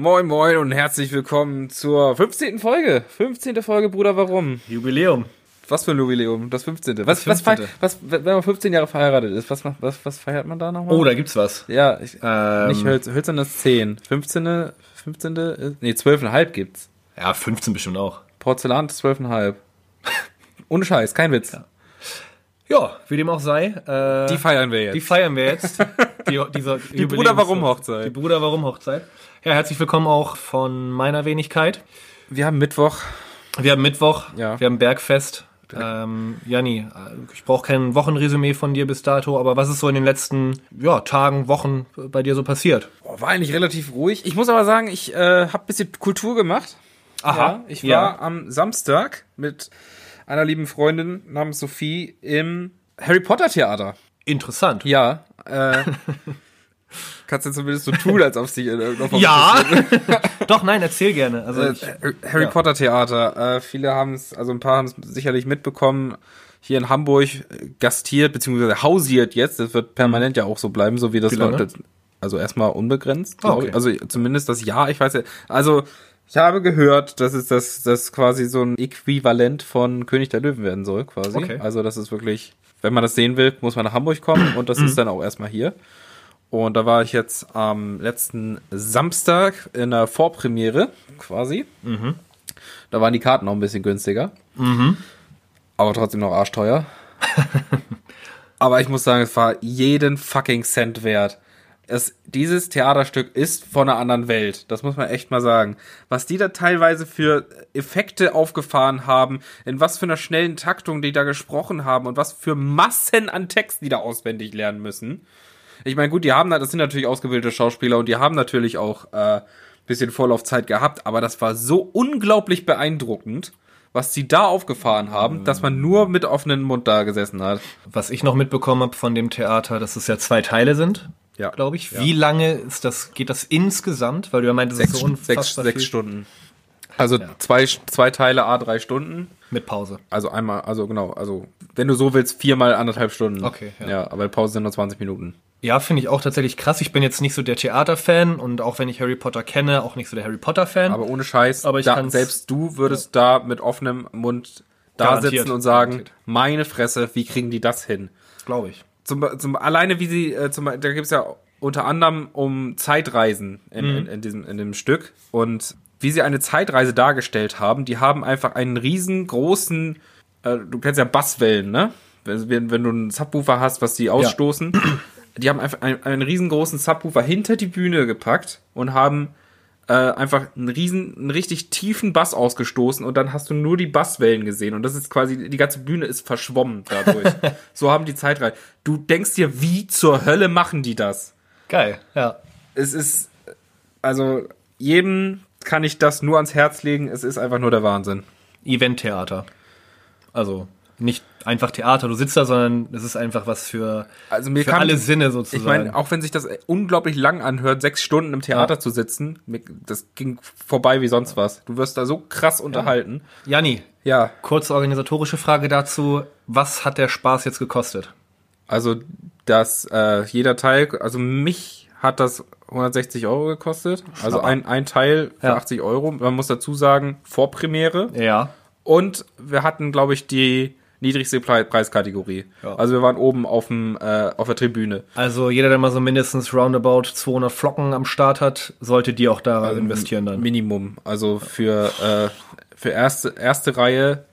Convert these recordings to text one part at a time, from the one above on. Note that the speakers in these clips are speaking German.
Moin Moin und herzlich willkommen zur 15. Folge. 15. Folge, Bruder, warum? Jubiläum. Was für ein Jubiläum? Das 15. Was, Das was, 15.. was, wenn man 15 Jahre verheiratet ist, was, was, was feiert man da nochmal? Oh, da gibt's was. Ja, ich, Ähm, nicht Hölz, Hölzern ist 10. 15. 15. ist- Nee, 12,5 gibt's. Ja, 15 bestimmt auch. Porzellan ist 12,5. Ohne Scheiß, kein Witz. Ja, wie dem auch sei. Äh, Die feiern wir jetzt. die feiern wir jetzt. Die, dieser Die Bruder Warum Hochzeit. Die Bruder Warum Hochzeit. Ja, herzlich willkommen auch von meiner Wenigkeit. wir haben Mittwoch. Wir haben Mittwoch, Ja. wir haben Bergfest. Ähm, Janni, äh, ich brauche kein Wochenresümee von dir bis dato, aber was ist so in den letzten ja, Tagen, Wochen bei dir so passiert? Boah, war eigentlich relativ ruhig. Ich muss aber sagen, ich äh, habe bisschen Kultur gemacht. Ja, ich war Ja. am Samstag mit einer lieben Freundin namens Sophie im Harry Potter Theater. Interessant. Ja, äh, kannst du zumindest so tun, als ob dich in irgendeiner Form Ja. Doch, nein, erzähl gerne. Also Äh, ich, Harry ja. Potter Theater. Äh, viele haben es, also ein paar haben es sicherlich mitbekommen. Hier in Hamburg äh, gastiert beziehungsweise hausiert jetzt. Das wird permanent ja auch so bleiben, so wie das läuft. Also erstmal unbegrenzt. Glaub okay. Also zumindest das Jahr. Ich weiß ja. Also ich habe gehört, dass es das, das quasi so ein Äquivalent von König der Löwen werden soll, quasi. Okay. Also das ist wirklich, wenn man das sehen will, muss man nach Hamburg kommen und das Mhm. ist dann auch erstmal hier. Und da war ich jetzt am letzten Samstag in der Vorpremiere quasi. Da waren die Karten noch ein bisschen günstiger. Aber trotzdem noch arschteuer. Aber ich muss sagen, es war jeden fucking Cent wert. Es, dieses Theaterstück ist von einer anderen Welt. Das muss man echt mal sagen. Was die da teilweise für Effekte aufgefahren haben, in was für einer schnellen Taktung die da gesprochen haben und was für Massen an Texten die da auswendig lernen müssen. Ich meine, gut, die haben da, das sind natürlich ausgebildete Schauspieler und die haben natürlich auch äh, bisschen Vorlaufzeit gehabt, aber das war so unglaublich beeindruckend, was sie da aufgefahren haben, dass man nur mit offenem Mund da gesessen hat. was ich noch mitbekommen habe von dem Theater, dass es ja zwei Teile sind, Ja. glaube ich. Wie lange ist das, geht das insgesamt? Weil du ja meintest, es ist Sechs, so sechs, sechs. Stunden. Also zwei, zwei Teile, a drei Stunden. Mit Pause. Also einmal, also genau, also wenn du so willst, viermal anderthalb Stunden. Okay, ja. Ja, aber Pause sind nur 20 Minuten. Ja, finde ich auch tatsächlich krass. Ich bin jetzt nicht so der Theaterfan und auch wenn ich Harry Potter kenne, auch nicht so der Harry Potter-Fan. Aber ohne Scheiß, Aber ich da, selbst du würdest da mit offenem Mund da Garantiert, sitzen und sagen, garantiert. meine Fresse, wie kriegen die das hin? glaube ich. Zum, zum, alleine wie sie, äh, zum, da gibt's ja unter anderem um Zeitreisen in, Mhm. in, in, diesem, in dem Stück. Und wie sie eine Zeitreise dargestellt haben, die haben einfach einen riesengroßen, äh, du kennst ja Basswellen, ne? Wenn, wenn du einen Subwoofer hast, was die ausstoßen, die haben einfach einen, einen riesengroßen Subwoofer hinter die Bühne gepackt und haben äh, einfach einen riesen, einen richtig tiefen Bass ausgestoßen und dann hast du nur die Basswellen gesehen und das ist quasi, die ganze Bühne ist verschwommen dadurch. so haben die Zeitreise. Du denkst dir, wie zur Hölle machen die das? Geil, ja. Es ist, also jedem kann ich das nur ans Herz legen, es ist einfach nur der Wahnsinn. Event-Theater. Also nicht einfach Theater, du sitzt da, sondern es ist einfach was für, Also mir für kann- alle Sinne Ich sozusagen. meine, auch wenn sich das unglaublich lang anhört, sechs Stunden im Theater Ja. zu sitzen, das ging vorbei wie sonst was. Du wirst da so krass unterhalten. Janni, Ja, kurze organisatorische Frage dazu. Was hat der Spaß jetzt gekostet? Also, dass äh, jeder Teil, also mich hat das 160 Euro gekostet. Also Schnapper. ein, ein Teil für Ja. 80 Euro. Man muss dazu sagen, Vorpremiere. Ja. Und wir hatten, glaube ich, die niedrigste Pre- Preiskategorie. Ja. Also wir waren oben auf, dem, äh, auf der Tribüne. Also jeder, der mal so mindestens roundabout 200 Flocken am Start hat, sollte die auch da investieren dann. Minimum. Also für, äh, für erste, erste Reihe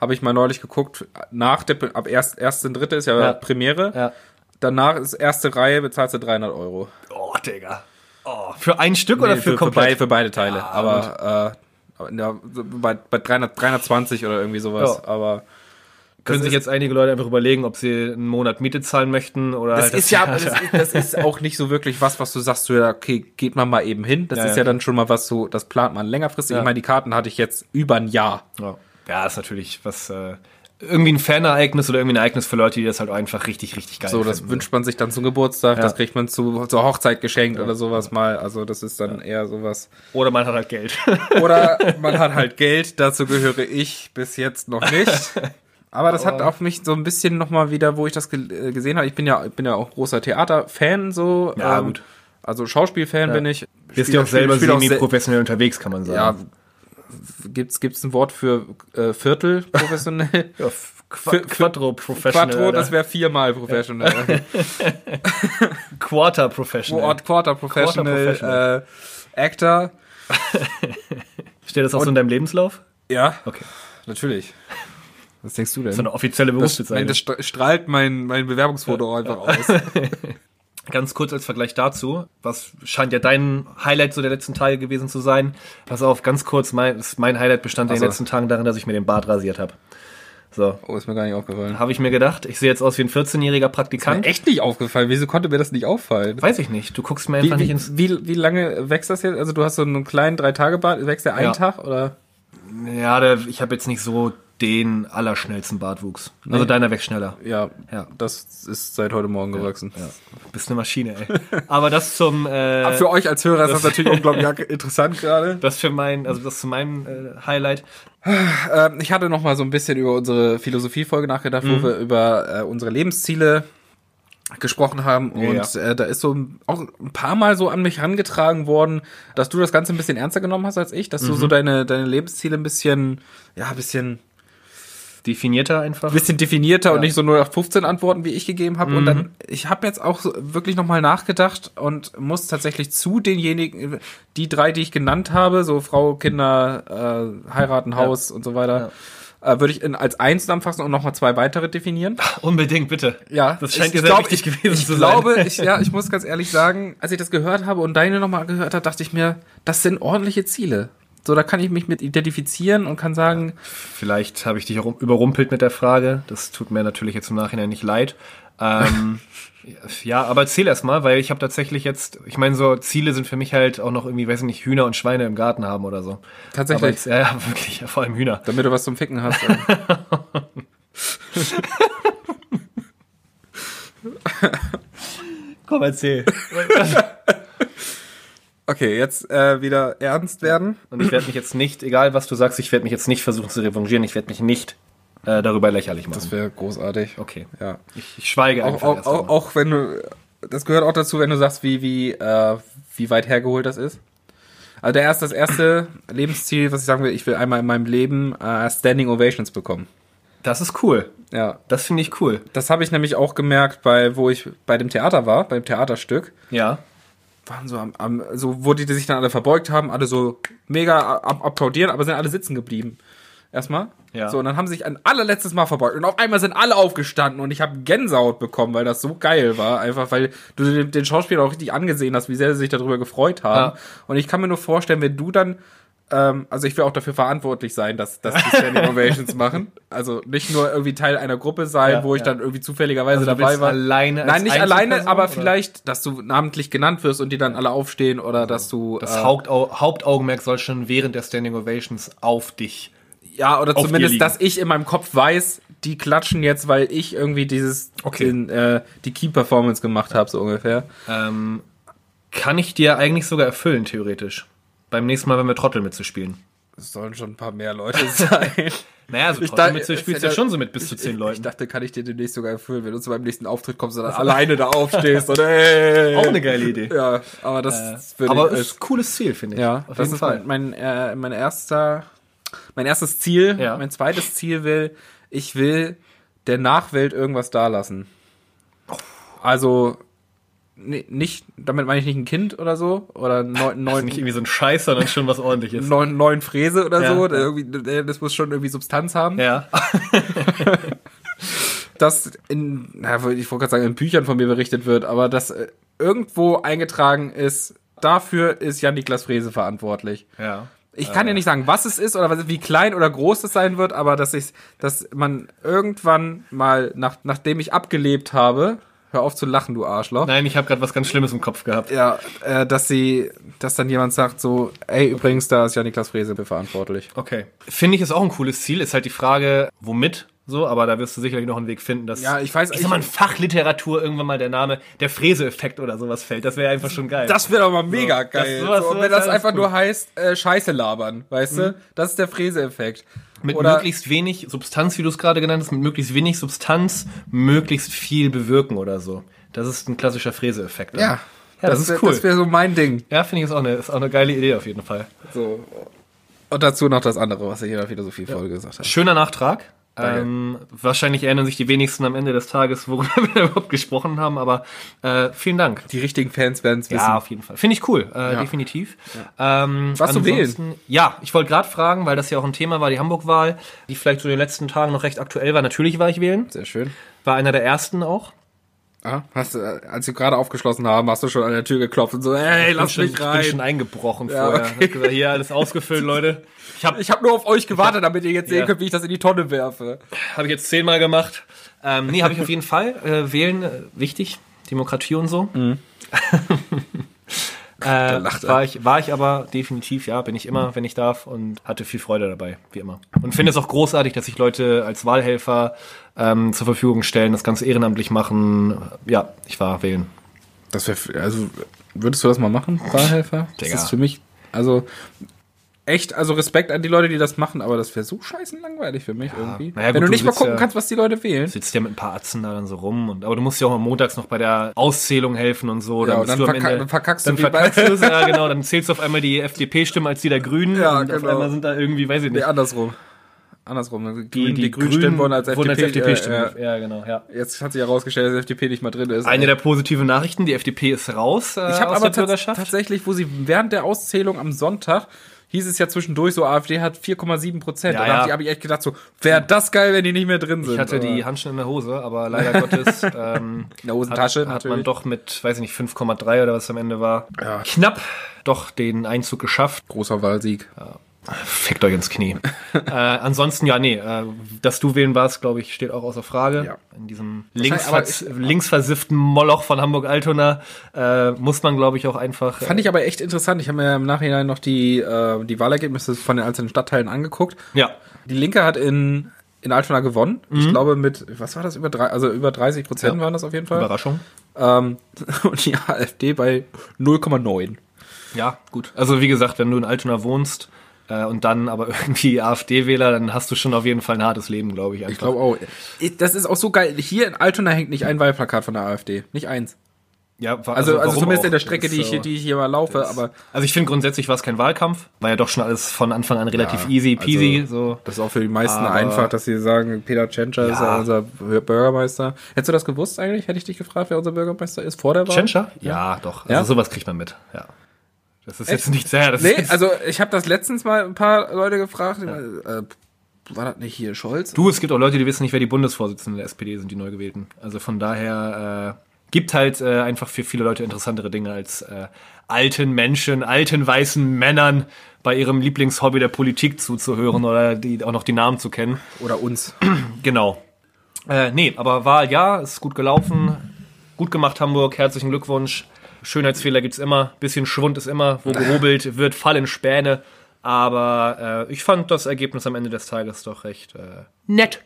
habe ich mal neulich geguckt, nach der, ab erst, erste, dritte ist ja, Ja. Premiere. Ja. Danach ist erste Reihe, bezahlst du 300 Euro. Oh, Digga. Oh, für ein Stück oder Nee, für, für, komplett? beide, für beide Teile. Ah, aber äh, ja, bei, bei 300, 320 oder irgendwie sowas. Ja. Aber Können sich jetzt einige Leute einfach überlegen, ob sie einen Monat Miete zahlen möchten oder das halt ist ja, das ist, das ist auch nicht so wirklich was, was du sagst, so, ja, okay, geht man mal eben hin. Das Ja, ist ja, ja, dann schon mal was so, das plant man längerfristig. Ja. Ich meine, die Karten hatte ich jetzt über ein Jahr. Ja, ja ist natürlich was, äh, irgendwie ein Fanereignis oder irgendwie ein Ereignis für Leute, die das halt einfach richtig, richtig geil So, das finden. wünscht man sich dann zum Geburtstag, Ja. das kriegt man zu, zur Hochzeit geschenkt oder sowas mal. Also das ist dann eher sowas. Oder man hat halt Geld. Oder man hat halt Geld, dazu gehöre ich bis jetzt noch nicht. Aber das hat auf mich so ein bisschen nochmal wieder, wo ich das ge äh, gesehen habe. Ich bin ja, ich bin ja auch großer Theaterfan, so. Ja, ähm, gut. Also Schauspielfan bin ich. Bist ja auch selber semi-professionell unterwegs, kann man Ja, sagen. gibt's gibt's ein Wort für äh, Viertel professionell? Ja, für- Quattro Professional. Quattro, das wäre viermal professional. Quarter Professional. Quarter, professional. Äh, Actor. Steht das auch so in deinem Lebenslauf? Ja, Okay. natürlich. Was denkst du denn? So eine offizielle das, Berufsbezeichnung. das stra- strahlt mein, mein Bewerbungsfoto einfach aus. Ganz kurz als Vergleich dazu, was scheint ja dein Highlight so der letzten Tage gewesen zu sein. Pass auf, ganz kurz, mein, mein Highlight bestand in Ach den letzten Tagen darin, dass ich mir den Bart rasiert habe. So, Oh, ist mir gar nicht aufgefallen. habe ich mir gedacht, ich sehe jetzt aus wie ein 14-jähriger Mir Praktikant. echt nicht aufgefallen. Wieso konnte mir das nicht auffallen? Weiß ich nicht, du guckst mir Wie, einfach nicht wie, ins... wie, wie lange wächst das jetzt? Also du hast so einen kleinen Drei-Tage-Bart, wächst der einen Ja. Tag oder? Ja, der, ich habe jetzt nicht so den allerschnellsten Bartwuchs. Also Nee. deiner wächst schneller. Ja, Ja. das ist seit heute Morgen gewachsen. Ja, bist eine Maschine, ey. Aber das zum... Äh, Aber für euch als Hörer ist das natürlich unglaublich interessant gerade. das für mein, also das zu meinem äh, Highlight. Ähm, ich hatte noch mal so ein bisschen über unsere Philosophiefolge nachgedacht, Mhm. wo wir über äh, unsere Lebensziele gesprochen haben und Ja. äh, da ist so auch ein paar Mal so an mich herangetragen worden, dass du das Ganze ein bisschen ernster genommen hast als ich, dass du so Mhm. deine deine Lebensziele ein bisschen ja ein bisschen Definierter einfach. bisschen definierter und nicht so 0815 Antworten, wie ich gegeben habe. Und Mhm. dann, ich habe jetzt auch wirklich nochmal nachgedacht und muss tatsächlich zu denjenigen, die drei, die ich genannt habe, so Frau, Kinder, äh, heiraten, Haus und so weiter, äh, würde ich in, als eins zusammenfassen und nochmal zwei weitere definieren. Unbedingt, bitte. Ja, Das scheint ich, dir ich sehr glaub, wichtig ich, gewesen ich zu glaube, sein. Ich, ja, ich muss ganz ehrlich sagen, als ich das gehört habe und deine nochmal gehört habe, dachte ich mir, das sind ordentliche Ziele. So, da kann ich mich mit identifizieren und kann sagen, Vielleicht habe ich dich auch überrumpelt mit der Frage. Das tut mir natürlich jetzt im Nachhinein nicht leid. Ähm, ja, aber erzähl erst mal, weil ich habe tatsächlich jetzt, ich meine, so Ziele sind für mich halt auch noch irgendwie, weiß ich nicht, Hühner und Schweine im Garten haben oder so. Tatsächlich? Jetzt, ja, ja, wirklich, ja, vor allem Hühner. damit du was zum Ficken hast. Komm, erzähl. Okay, jetzt äh, wieder ernst werden. Und ich werde mich jetzt nicht, egal was du sagst, ich werde mich jetzt nicht versuchen zu revanchieren. Ich werde mich nicht äh, darüber lächerlich machen. Das wäre großartig. okay. Ja. Ich, ich schweige Auch, einfach auch, erst auch, wenn du, das gehört auch dazu, wenn du sagst, wie, wie, äh, wie weit hergeholt das ist. Also der erste, das erste Lebensziel, was ich sagen will, ich will einmal in meinem Leben äh, Standing Ovations bekommen. Das ist cool. Ja. Das finde ich cool. Das habe ich nämlich auch gemerkt, bei, wo ich bei dem Theater war, beim Theaterstück. Ja. Waren so am, am so, wo die sich dann alle verbeugt haben, alle so mega applaudieren, aber sind alle sitzen geblieben. Erstmal. Ja. So, und dann haben sie sich ein allerletztes Mal verbeugt. Und auf einmal sind alle aufgestanden und ich habe Gänsehaut bekommen, weil das so geil war. Einfach, weil du den, den Schauspieler auch richtig angesehen hast, wie sehr sie sich darüber gefreut haben. Ja. Und ich kann mir nur vorstellen, wenn du dann, ähm, also ich will auch dafür verantwortlich sein, dass, dass die Standing Ovations machen. Also nicht nur irgendwie Teil einer Gruppe sein, Ja, wo ich ja. dann irgendwie zufälligerweise Also dabei war. alleine Nein, nicht alleine, aber oder? vielleicht, dass du namentlich genannt wirst und die dann alle aufstehen oder dass du Das äh, Hauptau Hauptaugenmerk soll schon während der Standing Ovations auf dich. ja oder zumindest, dass ich in meinem Kopf weiß, die klatschen jetzt, weil ich irgendwie dieses Okay. den, äh, die Key Performance gemacht habe so ungefähr. Ähm, kann ich dir eigentlich sogar erfüllen, theoretisch. Beim nächsten Mal, wenn wir Trottel mitzuspielen. Es sollen schon ein paar mehr Leute sein. Naja, so Ich Trottel dachte- mitzuspielst es ja schon so mit bis zu zehn Ich Leuten. dachte, kann ich dir demnächst sogar erfüllen, wenn du zu meinem nächsten Auftritt kommst und dann alleine da aufstehst. Und, ey. Auch eine geile Idee. Ja, aber das würde Aber ich ist ein cooles Ziel, finde ich. Ja, auf das jeden ist Fall. mein, mein, äh, mein erster, mein erstes Ziel. Ja. Mein zweites Ziel will, ich will der Nachwelt irgendwas dalassen. Also ni- nicht, damit meine ich nicht ein Kind oder so oder neun, Also neun, nicht irgendwie so ein Scheiß, sondern schon was ordentliches. neun, neun Fräse oder Ja, so. irgendwie, das muss schon irgendwie Substanz haben. Ja. dass in, na, ich wollte gerade sagen, in Büchern von mir berichtet wird, aber dass äh, irgendwo eingetragen ist, dafür ist Jan-Niklas Fräse verantwortlich. Ja. Ich kann ja nicht sagen, was es ist oder wie klein oder groß es sein wird, aber dass ich, dass man irgendwann mal, nach, nachdem ich abgelebt habe, hör auf zu lachen, du Arschloch. Nein, ich habe gerade was ganz Schlimmes im Kopf gehabt. Ja, äh, dass sie, dass dann jemand sagt so, ey, übrigens, da ist Jan-Niklas Fräse für verantwortlich. Okay. Finde ich ist auch ein cooles Ziel. Ist halt die Frage, womit? So, aber da wirst du sicherlich noch einen Weg finden, dass. Ja, ich weiß- Ich sag mal, in Fachliteratur irgendwann mal der Name, der Fräse-Effekt oder sowas fällt. Das wäre einfach schon geil. Das wäre doch mal mega das- geil. sowas- so, wenn das einfach cool. nur heißt, äh, Scheiße labern, weißt du? Das ist der Fräse-Effekt. Mit Oder- möglichst wenig Substanz, wie du es gerade genannt hast, mit möglichst wenig Substanz, möglichst viel bewirken oder so. Das ist ein klassischer Fräse-Effekt. Ja, Ja, das, das, ist cool. Das wäre so mein Ding. Ja, finde ich ist auch, eine, ist auch eine geile Idee auf jeden Fall. So. Und dazu noch das andere, was ich in der Philosophie-Folge gesagt habe. Schöner Nachtrag. Ähm, wahrscheinlich erinnern sich die wenigsten am Ende des Tages, worüber wir überhaupt gesprochen haben, aber äh, vielen Dank. Die richtigen Fans werden es wissen. Ja, auf jeden Fall. Finde ich cool, äh, Ja. definitiv. Ähm, Was zu ansonsten- Ja, ich wollte gerade fragen, weil das ja auch ein Thema war, die Hamburg-Wahl, die vielleicht so in den letzten Tagen noch recht aktuell war. Natürlich war ich wählen, Sehr schön. war einer der ersten auch. Ah, hast du, äh, als wir gerade aufgeschlossen haben, hast du schon an der Tür geklopft und so, hey, lass mich schon, ich bin schon rein. eingebrochen Ja, vorher. okay. Hab gesagt, hier alles ausgefüllt, Leute. Ich habe Ich habe nur auf euch gewartet, damit ihr jetzt sehen Ja. könnt, wie ich das in die Tonne werfe. Habe ich jetzt zehnmal gemacht. Ähm, nee, habe ich auf jeden Fall. Äh, wählen, äh, wichtig. Demokratie und so. äh, war, ich, war ich aber definitiv, ja, bin ich immer, wenn ich darf und hatte viel Freude dabei, wie immer. Und finde es auch großartig, dass sich Leute als Wahlhelfer ähm, zur Verfügung stellen, das Ganze ehrenamtlich machen. Ja, ich war wählen. Das wäre, also, würdest du das mal machen, Wahlhelfer? Digga. Das ist für mich, also, echt, also Respekt an die Leute, die das machen, aber das wäre so scheiße langweilig für mich irgendwie. Naja, Wenn gut, du du nicht mal gucken ja- kannst, was die Leute wählen. Sitzt ja mit ein paar Atzen da dann so rum. Und, aber du musst ja auch mal montags noch bei der Auszählung helfen und so. Ja, und dann du verkack- Ende- dann verkackst du dann verkackst du es, ja genau. Dann zählst du auf einmal die FDP-Stimmen als die der Grünen. Ja, und auf genau. einmal sind da irgendwie, weiß ich Nee, nicht. andersrum. Andersrum. Die, Grünen, die, Grünen stimmen wurden als wurden FDP. FDP-Stimmen. äh, ja, genau, ja. jetzt hat sich herausgestellt, dass FDP nicht mal drin ist. Eine der positiven Nachrichten, die FDP ist raus äh, ich habe aber tats tatsächlich, wo sie während der Auszählung am Sonntag hieß es ja zwischendurch so, AfD hat 4,7 Prozent. Ja, da ja. habe ich, echt gedacht so, wäre das geil, wenn die nicht mehr drin sind. Ich hatte die Aber- Handschuhe in der Hose, aber leider Gottes ähm, In der Hosentasche hat, hat man doch mit, weiß ich nicht, 5,3 oder was am Ende war, Ja. knapp doch den Einzug geschafft. Großer Wahlsieg. Fickt euch ins Knie. äh, ansonsten, ja, nee, äh, dass du wählen warst, glaube ich, steht auch außer Frage. Ja. In diesem Wahrscheinlich, linksver linksversifften Moloch von Hamburg-Altona äh, muss man, glaube ich, auch einfach. Fand ich aber echt interessant. Ich habe mir im Nachhinein noch die, äh, die Wahlergebnisse von den einzelnen Stadtteilen angeguckt. ja. Die Linke hat in, in Altona gewonnen. Ich Mhm. glaube mit, was war das, über drei, also über 30 Prozent Ja. waren das auf jeden Fall. Überraschung. Ähm, und die AfD bei 0,9. Ja, gut. Also wie gesagt, wenn du in Altona wohnst äh, und dann aber irgendwie AfD-Wähler, dann hast du schon auf jeden Fall ein hartes Leben, glaube ich. Einfach. Ich glaube auch. Das ist auch so geil. Hier in Altona hängt nicht ein Wahlplakat von der AfD. Nicht eins. ja, wa- Also, also, warum zumindest auch? in der Strecke, die ist ich, die ich hier mal laufe, aber Also ich finde grundsätzlich war es kein Wahlkampf, war ja doch schon alles von Anfang an relativ Ja, easy peasy. also- so. das ist auch für die meisten Aber- einfach, dass sie sagen, Peter Tschentscher ist Ja. ja unser Bürgermeister. Hättest du das gewusst eigentlich? Hätte ich dich gefragt, wer unser Bürgermeister ist vor der Wahl? Tschentscher? Ja, doch. Also Ja? sowas kriegt man mit. Ja. Das ist jetzt nicht sehr. Das Nee, also ich habe das letztens mal ein paar Leute gefragt. Äh, war das nicht hier Scholz? du, es gibt auch Leute, die wissen nicht, wer die Bundesvorsitzenden der SPD sind, die neu gewählten. Also von daher äh, gibt halt äh, einfach für viele Leute interessantere Dinge als äh, alten Menschen, alten weißen Männern bei ihrem Lieblingshobby der Politik zuzuhören oder die auch noch die Namen zu kennen. Oder uns. Genau. Äh, nee, aber Wahl ja, ist gut gelaufen. Gut gemacht, Hamburg. Herzlichen Glückwunsch. Schönheitsfehler gibt's immer. Bisschen Schwund ist immer. Wo gehobelt wird, fallen Späne. Aber äh, ich fand das Ergebnis am Ende des Tages doch recht äh, nett.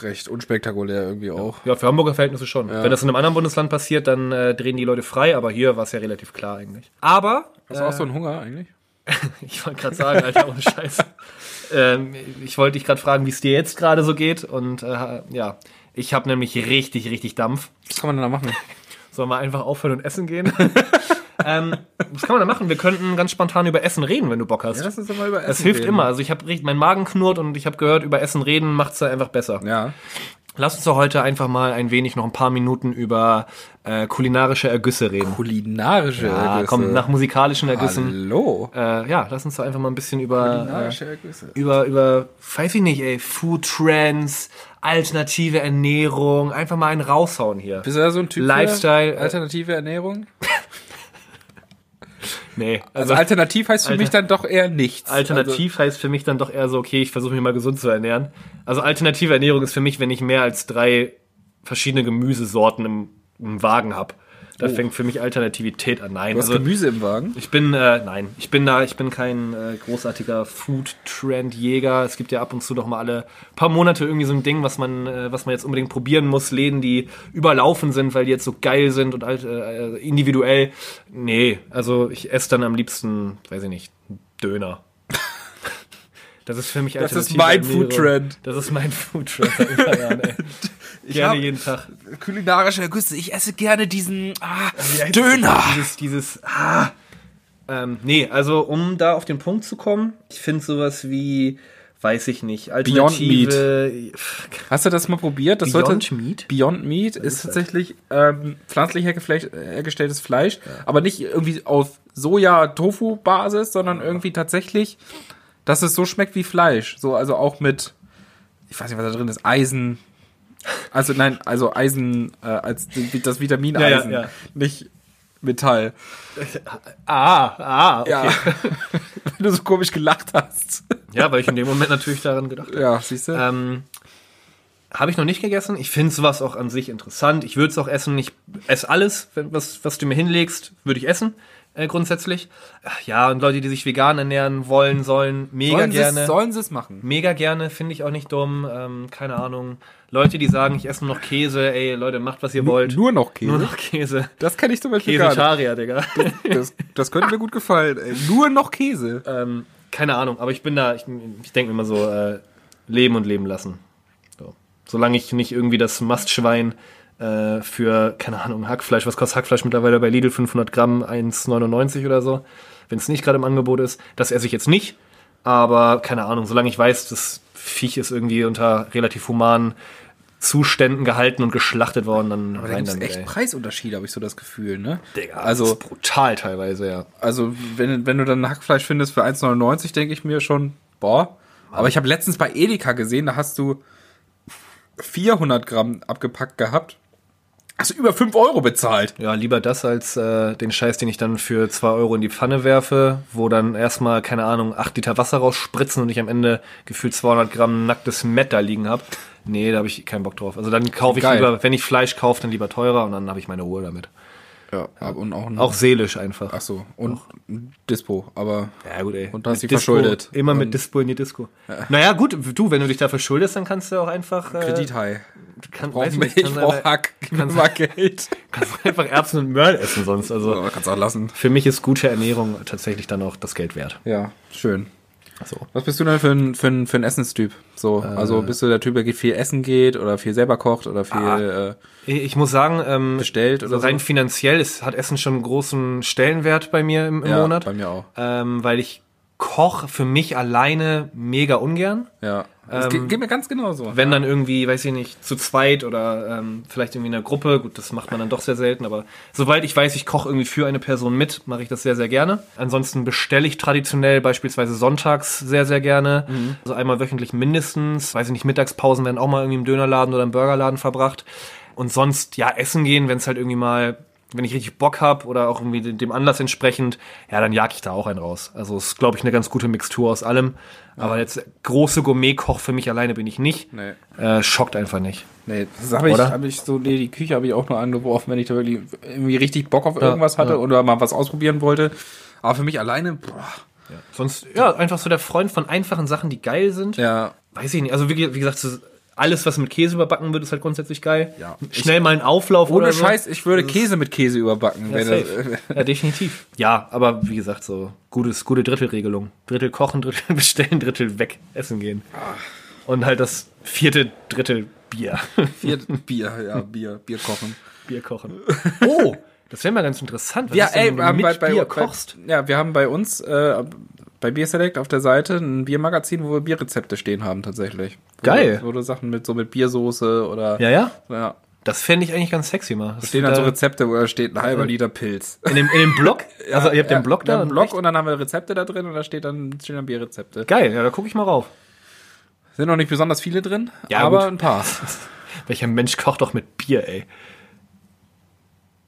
Recht unspektakulär irgendwie auch. Ja, für Hamburger Verhältnisse schon. Wenn das in einem anderen Bundesland passiert, dann äh, drehen die Leute frei. Aber hier war es ja relativ klar eigentlich. Aber Hast du auch so einen Hunger eigentlich? Ich wollte gerade sagen, Alter, ohne Scheiß. ähm, ich wollte dich gerade fragen, wie es dir jetzt gerade so geht. Und äh, ja, ich habe nämlich richtig, richtig Dampf. Was kann man denn da machen? Sollen wir einfach aufhören und essen gehen? ähm, was kann man da machen? Wir könnten ganz spontan über Essen reden, wenn du Bock hast. Ja, lass uns doch mal über Essen das hilft reden. immer. Also ich habe mein Magen knurrt und ich habe gehört, über Essen reden macht's da einfach besser. Ja. Lass uns doch heute einfach mal ein wenig, noch ein paar Minuten über äh, kulinarische Ergüsse reden. Kulinarische Ja, Ergüsse. komm, nach musikalischen Ergüssen. Hallo. Äh, ja, lass uns doch einfach mal ein bisschen über Kulinarische äh, Ergüsse. über, über, weiß ich nicht, ey, Food Trends, alternative Ernährung, einfach mal einen raushauen hier. Bist du da so ein Typ Lifestyle, äh, alternative Ernährung? Nee, Also alternativ heißt für Alter- mich dann doch eher nichts. Alternativ heißt für mich dann doch eher so, okay, ich versuche mich mal gesund zu ernähren. Also alternative Ernährung ist für mich, wenn ich mehr als drei verschiedene Gemüsesorten im, im Wagen habe. Da fängt für mich Alternativität an. Nein, Du hast also Gemüse im Wagen. ich bin, äh, nein, ich bin da, ich bin kein äh, großartiger Food-Trend-Jäger. Es gibt ja ab und zu doch mal alle paar Monate irgendwie so ein Ding, was man, äh, was man jetzt unbedingt probieren muss. Läden, die überlaufen sind, weil die jetzt so geil sind und alt, äh, individuell. Nee, also ich esse dann am liebsten, weiß ich nicht, Döner. Das ist für mich Das ist mein. Foodtrend. Das ist mein Foodtrend ey. Gerne hab- jeden Tag. Kulinarische Güste. Ich esse gerne diesen ah, Döner. Dieses, dieses, ah. Ähm, nee, also um da auf den Punkt zu kommen, ich finde sowas wie, weiß ich nicht, Alternative. Hast du das mal probiert? Das Beyond sollte, Meat? Beyond Meat ist, ist tatsächlich ähm, pflanzlich hergestelltes Fleisch, aber nicht irgendwie auf Soja-Tofu-Basis, sondern irgendwie tatsächlich, dass es so schmeckt wie Fleisch. So, also auch mit, ich weiß nicht, was da drin ist, Eisen. Also nein, also Eisen äh, als das Vitamin Ja, ja, Eisen, ja. nicht Metall. Ah, ah, okay. Ja. Wenn du so komisch gelacht hast. Ja, weil ich in dem Moment natürlich daran gedacht habe. Ja, siehst du? Ähm, habe ich noch nicht gegessen. Ich finde sowas auch an sich interessant. Ich würde es auch essen. Ich esse alles, was, was du mir hinlegst, würde ich essen, äh, grundsätzlich. Ja, und Leute, die sich vegan ernähren wollen, sollen, mega sollen gerne. Sollen sie es machen? Mega gerne, finde ich auch nicht dumm. Ähm, keine Ahnung. Leute, die sagen, ich esse nur noch Käse, ey, Leute, macht, was ihr wollt. Nur noch Käse? Nur noch Käse. Das kann ich zum Beispiel. Käsetarier, Digga. Das, das könnte mir gut gefallen. Ey. Nur noch Käse. ähm, keine Ahnung, aber ich bin da, ich, ich denke mir immer so, äh, leben und leben lassen. So. Solange ich nicht irgendwie das Mastschwein äh, für, keine Ahnung, Hackfleisch, was kostet Hackfleisch mittlerweile bei Lidl? 500 Gramm, 1,99 oder so. Wenn es nicht gerade im Angebot ist. Das esse ich jetzt nicht. Aber keine Ahnung, solange ich weiß, das Viech ist irgendwie unter relativ humanen Zuständen gehalten und geschlachtet worden, dann Aber da gibt es echt ey. Preisunterschiede, habe ich so das Gefühl, ne? Digga, das also, ist brutal teilweise, ja. also wenn, wenn du dann Hackfleisch findest für 1,99, denke ich mir schon, boah. Aber ich habe letztens bei Edeka gesehen, da hast du 400 Gramm abgepackt gehabt. Hast du über 5 Euro bezahlt. Ja, lieber das als äh, den Scheiß, den ich dann für 2 Euro in die Pfanne werfe, wo dann erstmal, keine Ahnung, 8 Liter Wasser rausspritzen und ich am Ende gefühlt 200 Gramm nacktes Met da liegen hab. Nee, da habe ich keinen Bock drauf. Also dann kaufe ich Geil. lieber, wenn ich Fleisch kaufe, dann lieber teurer und dann habe ich meine Ruhe damit. Ja, und auch, Auch seelisch einfach. Ach so, und ein Dispo, aber Ja, gut, ey. Und du hast Mit dich verschuldet. Immer mit Und- Dispo in die Disco. Naja, gut, du, wenn du dich da verschuldest, dann kannst du auch einfach. Äh, Kredithai. Kann, mich, nicht, ich kannst brauch Hack, mir mal Geld. kannst du einfach Erbsen und Möhren essen sonst. Also Aber kannst auch lassen. für mich ist gute Ernährung tatsächlich dann auch das Geld wert. Ja, schön. So. Was bist du denn für ein, für ein, für ein Essenstyp? So, Äh. also bist du der Typ, der viel essen geht oder viel selber kocht oder viel Ah. äh, Ich muss sagen, ähm, bestellt so oder so? rein finanziell ist, hat Essen schon einen großen Stellenwert bei mir im, im Ja, Monat. bei mir auch. Ähm, weil ich koche für mich alleine mega ungern. Ja. Das Ähm, geht, mir ganz genauso. Wenn dann irgendwie, weiß ich nicht, zu zweit oder ähm, vielleicht irgendwie in einer Gruppe, gut, das macht man dann doch sehr selten, aber sobald ich weiß, ich koche irgendwie für eine Person mit, mache ich das sehr, sehr gerne. Ansonsten bestelle ich traditionell beispielsweise sonntags sehr, sehr gerne. Also einmal wöchentlich mindestens. Weiß ich nicht, Mittagspausen werden auch mal irgendwie im Dönerladen oder im Burgerladen verbracht. Und sonst, ja, essen gehen, wenn es halt irgendwie mal, wenn ich richtig Bock hab oder auch irgendwie dem- Anlass entsprechend, ja, dann jag ich da auch einen raus. Also ist, glaube ich, eine ganz gute Mixtur aus allem. Aber jetzt große Gourmet-Koch für mich alleine bin ich nicht. Nee. Äh, schockt einfach nicht. Nee, das habe ich, hab ich so, nee, die Küche habe ich auch nur angeworfen, wenn ich da wirklich irgendwie richtig Bock auf irgendwas hatte ja. oder mal was ausprobieren wollte. Aber für mich alleine, boah, Sonst, ja, einfach so der Freund von einfachen Sachen, die geil sind. ja, Weiß ich nicht. Also, wie, wie gesagt, so alles, was mit Käse überbacken wird, ist halt grundsätzlich geil. Ja. Schnell mal ein Auflauf ohne oder so. Scheiß, ich würde Käse mit Käse überbacken. Ja, das, ja, definitiv. Ja, aber wie gesagt, so gutes, gute Drittelregelung. Drittel kochen, Drittel bestellen, Drittel weg essen gehen. Und halt das vierte Drittel Bier. Vier, Bier, ja, Bier, Bier kochen. Bier kochen. Oh, das wäre mal ganz interessant. Was Ja, ist denn, ey, wenn du bei, mit bei, Bier bei, kochst? ja, wir haben bei uns äh, bei Beer Select auf der Seite ein Biermagazin, wo wir Bierrezepte stehen haben tatsächlich. Wo Geil. Wo du Sachen mit so mit Biersoße oder Ja, ja. ja. Das fände ich eigentlich ganz sexy mal. Da stehen dann so Rezepte, wo da steht ein halber Liter Pilz. in dem, in dem Blog? also ihr habt ja, den Blog da? einen Blog Echt? und dann haben wir Rezepte da drin und da steht dann, stehen dann Bierrezepte. Geil, ja, da gucke ich mal rauf. Sind noch nicht besonders viele drin, Ja, aber gut. ein paar. Welcher Mensch kocht doch mit Bier, ey?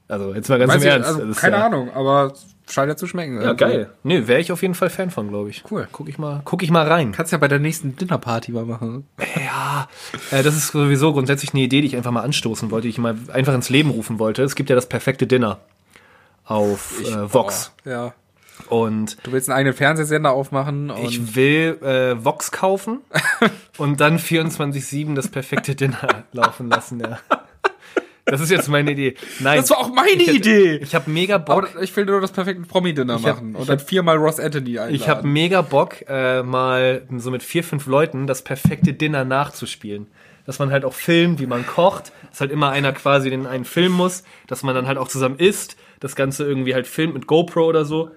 Also, jetzt mal ganz Weiß im ich, Ernst. also, keine ja, Ahnung, aber scheint ja zu schmecken. Ja, geil. Nee, wäre ich auf jeden Fall Fan von, glaube ich. Cool. Guck ich mal, guck ich mal rein. Kannst ja bei der nächsten Dinnerparty mal machen. Ja, äh, das ist sowieso grundsätzlich eine Idee, die ich einfach mal anstoßen wollte, die ich mal einfach ins Leben rufen wollte. Es gibt ja das perfekte Dinner auf äh, Vox. Oh, ja. Und Du willst einen eigenen Fernsehsender aufmachen und ich will äh, Vox kaufen und dann 24-7 das perfekte Dinner laufen lassen, ja. Das ist jetzt meine Idee. Nein. Das war auch meine ich hätte- Idee. Ich habe mega Bock. Aber ich will nur das perfekte Promi-Dinner hab- machen und dann viermal Ross Anthony einladen. Ich habe mega Bock, äh, mal so mit vier, fünf Leuten das perfekte Dinner nachzuspielen. Dass man halt auch filmt, wie man kocht, dass halt immer einer quasi den einen filmen muss, dass man dann halt auch zusammen isst, das Ganze irgendwie halt filmt mit GoPro oder so.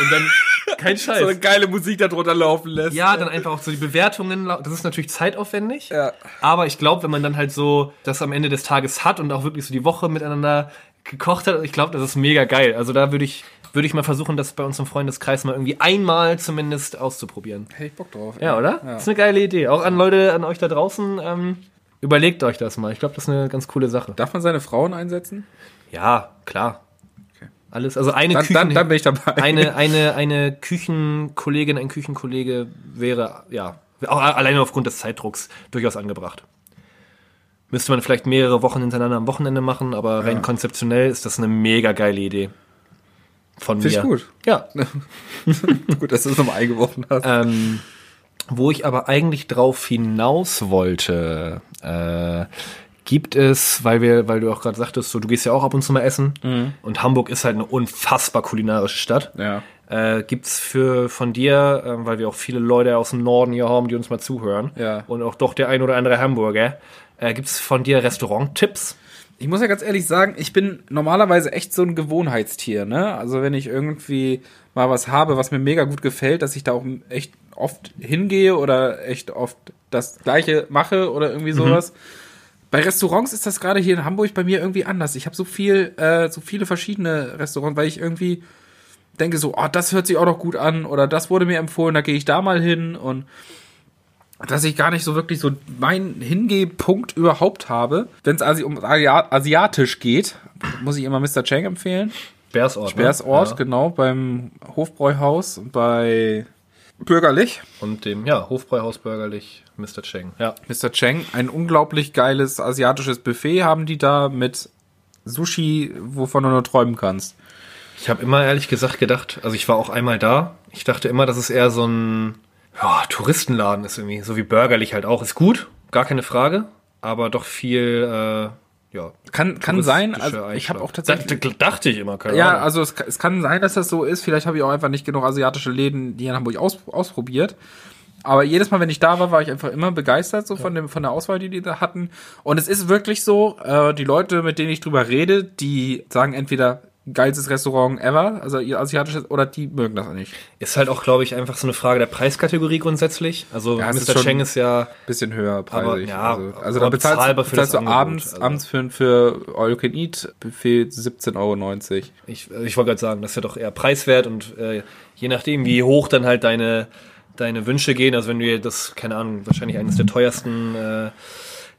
Und dann, kein so eine Scheiß. geile Musik darunter laufen lässt. Ja, dann einfach auch so die Bewertungen, das ist natürlich zeitaufwendig. Ja. Aber ich glaube, wenn man dann halt so das am Ende des Tages hat und auch wirklich so die Woche miteinander gekocht hat, ich glaube, das ist mega geil. Also da würde ich, würde ich mal versuchen, das bei uns im Freundeskreis mal irgendwie einmal zumindest auszuprobieren. Hätte ich Bock drauf. Ja, oder? Das ist eine geile Idee. Auch an Leute, an euch da draußen, ähm, überlegt euch das mal. Ich glaube, das ist eine ganz coole Sache. Darf man seine Frauen einsetzen? Ja, klar. Alles, also eine Dann, Küchen, dann, dann bin ich dabei. eine, eine, eine Küchenkollegin, ein Küchenkollege wäre, ja, auch alleine aufgrund des Zeitdrucks durchaus angebracht. Müsste man vielleicht mehrere Wochen hintereinander am Wochenende machen, aber rein konzeptionell ist das eine mega geile Idee. Von Finde mir. ich gut. Ja. Gut, dass du es nochmal eingeworfen hast. Ähm, wo ich aber eigentlich drauf hinaus wollte, äh, gibt es, weil wir, weil du auch gerade sagtest, so du gehst ja auch ab und zu mal essen und Hamburg ist halt eine unfassbar kulinarische Stadt. Ja. Äh, gibt's für von dir, äh, weil wir auch viele Leute aus dem Norden hier haben, die uns mal zuhören Ja. und auch doch der ein oder andere Hamburger, äh, gibt's von dir Restaurant-Tipps? Ich muss ja ganz ehrlich sagen, ich bin normalerweise echt so ein Gewohnheitstier, ne? Also wenn ich irgendwie mal was habe, was mir mega gut gefällt, dass ich da auch echt oft hingehe oder echt oft das Gleiche mache oder irgendwie sowas. Bei Restaurants ist das gerade hier in Hamburg bei mir irgendwie anders. Ich habe so viel, äh, so viele verschiedene Restaurants, weil ich irgendwie denke so, oh, das hört sich auch noch gut an oder das wurde mir empfohlen, da gehe ich da mal hin und dass ich gar nicht so wirklich so meinen Hingehpunkt überhaupt habe. Wenn es also um Asia asiatisch geht, muss ich immer Mr. Chang empfehlen. Bärsort. Bärsort, Ja. genau, beim Hofbräuhaus, bei Bürgerlich. Und dem, ja, Hofbräuhaus bürgerlich, Mr. Cheng. Ja. Mr. Cheng, ein unglaublich geiles asiatisches Buffet haben die da mit Sushi, wovon du nur träumen kannst. Ich habe immer ehrlich gesagt gedacht, also ich war auch einmal da. Ich dachte immer, dass es eher so ein ja, Touristenladen ist irgendwie, so wie bürgerlich halt auch. Ist gut, gar keine Frage, aber doch viel, äh, ja. Kann, kann sein, also ich habe auch tatsächlich... Dachte, dachte ich immer, keine Ja, Ahnung. also es, es kann sein, dass das so ist. Vielleicht habe ich auch einfach nicht genug asiatische Läden hier in Hamburg aus, ausprobiert. Aber jedes Mal, wenn ich da war, war ich einfach immer begeistert so von dem von der Auswahl, die die da hatten. Und es ist wirklich so, äh, die Leute, mit denen ich drüber rede, die sagen entweder geilstes Restaurant ever, also ihr asiatisches, oder die mögen das auch nicht. Ist halt auch, glaube ich, einfach so eine Frage der Preiskategorie grundsätzlich. Also Ja, Mr. Cheng ist ja, Bisschen höher preisig. ja, also, aber also da bezahlst, bezahlst das du Angebot, abends, also. abends für, für All You Can Eat Buffet 17,90 Euro. ich, ich wollte gerade sagen, das ist ja doch eher preiswert und äh, je nachdem, wie hoch dann halt deine, deine Wünsche gehen, also wenn du dir das, keine Ahnung, wahrscheinlich eines der teuersten äh,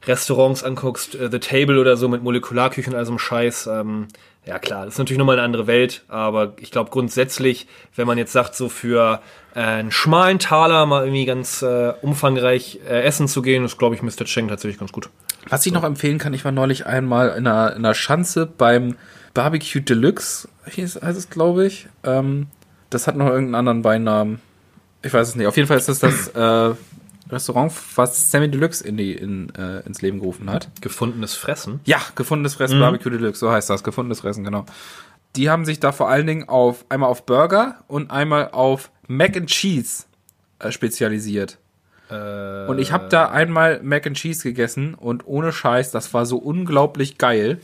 Restaurants anguckst, äh, The Table oder so mit Molekularküche und all so einem Scheiß, ähm, ja klar, das ist natürlich nochmal eine andere Welt, aber ich glaube grundsätzlich, wenn man jetzt sagt, so für äh, einen schmalen Taler mal irgendwie ganz äh, umfangreich äh, essen zu gehen, ist, glaube ich, Mr. Cheng tatsächlich ganz gut. Was ich noch empfehlen kann, ich war neulich einmal in einer, in einer Schanze beim Barbecue Deluxe, hieß, heißt es, glaube ich. Ähm, das hat noch irgendeinen anderen Beinamen. Ich weiß es nicht. Auf jeden Fall ist das das äh, Restaurant, was Sammy Deluxe in die, in, äh, ins Leben gerufen hat. Gefundenes Fressen. Ja, gefundenes Fressen, Barbecue Deluxe, so heißt das, gefundenes Fressen, genau. Die haben sich da vor allen Dingen auf einmal auf Burger und einmal auf Mac and Cheese äh, spezialisiert. Äh, Und ich habe da einmal Mac and Cheese gegessen und ohne Scheiß, das war so unglaublich geil.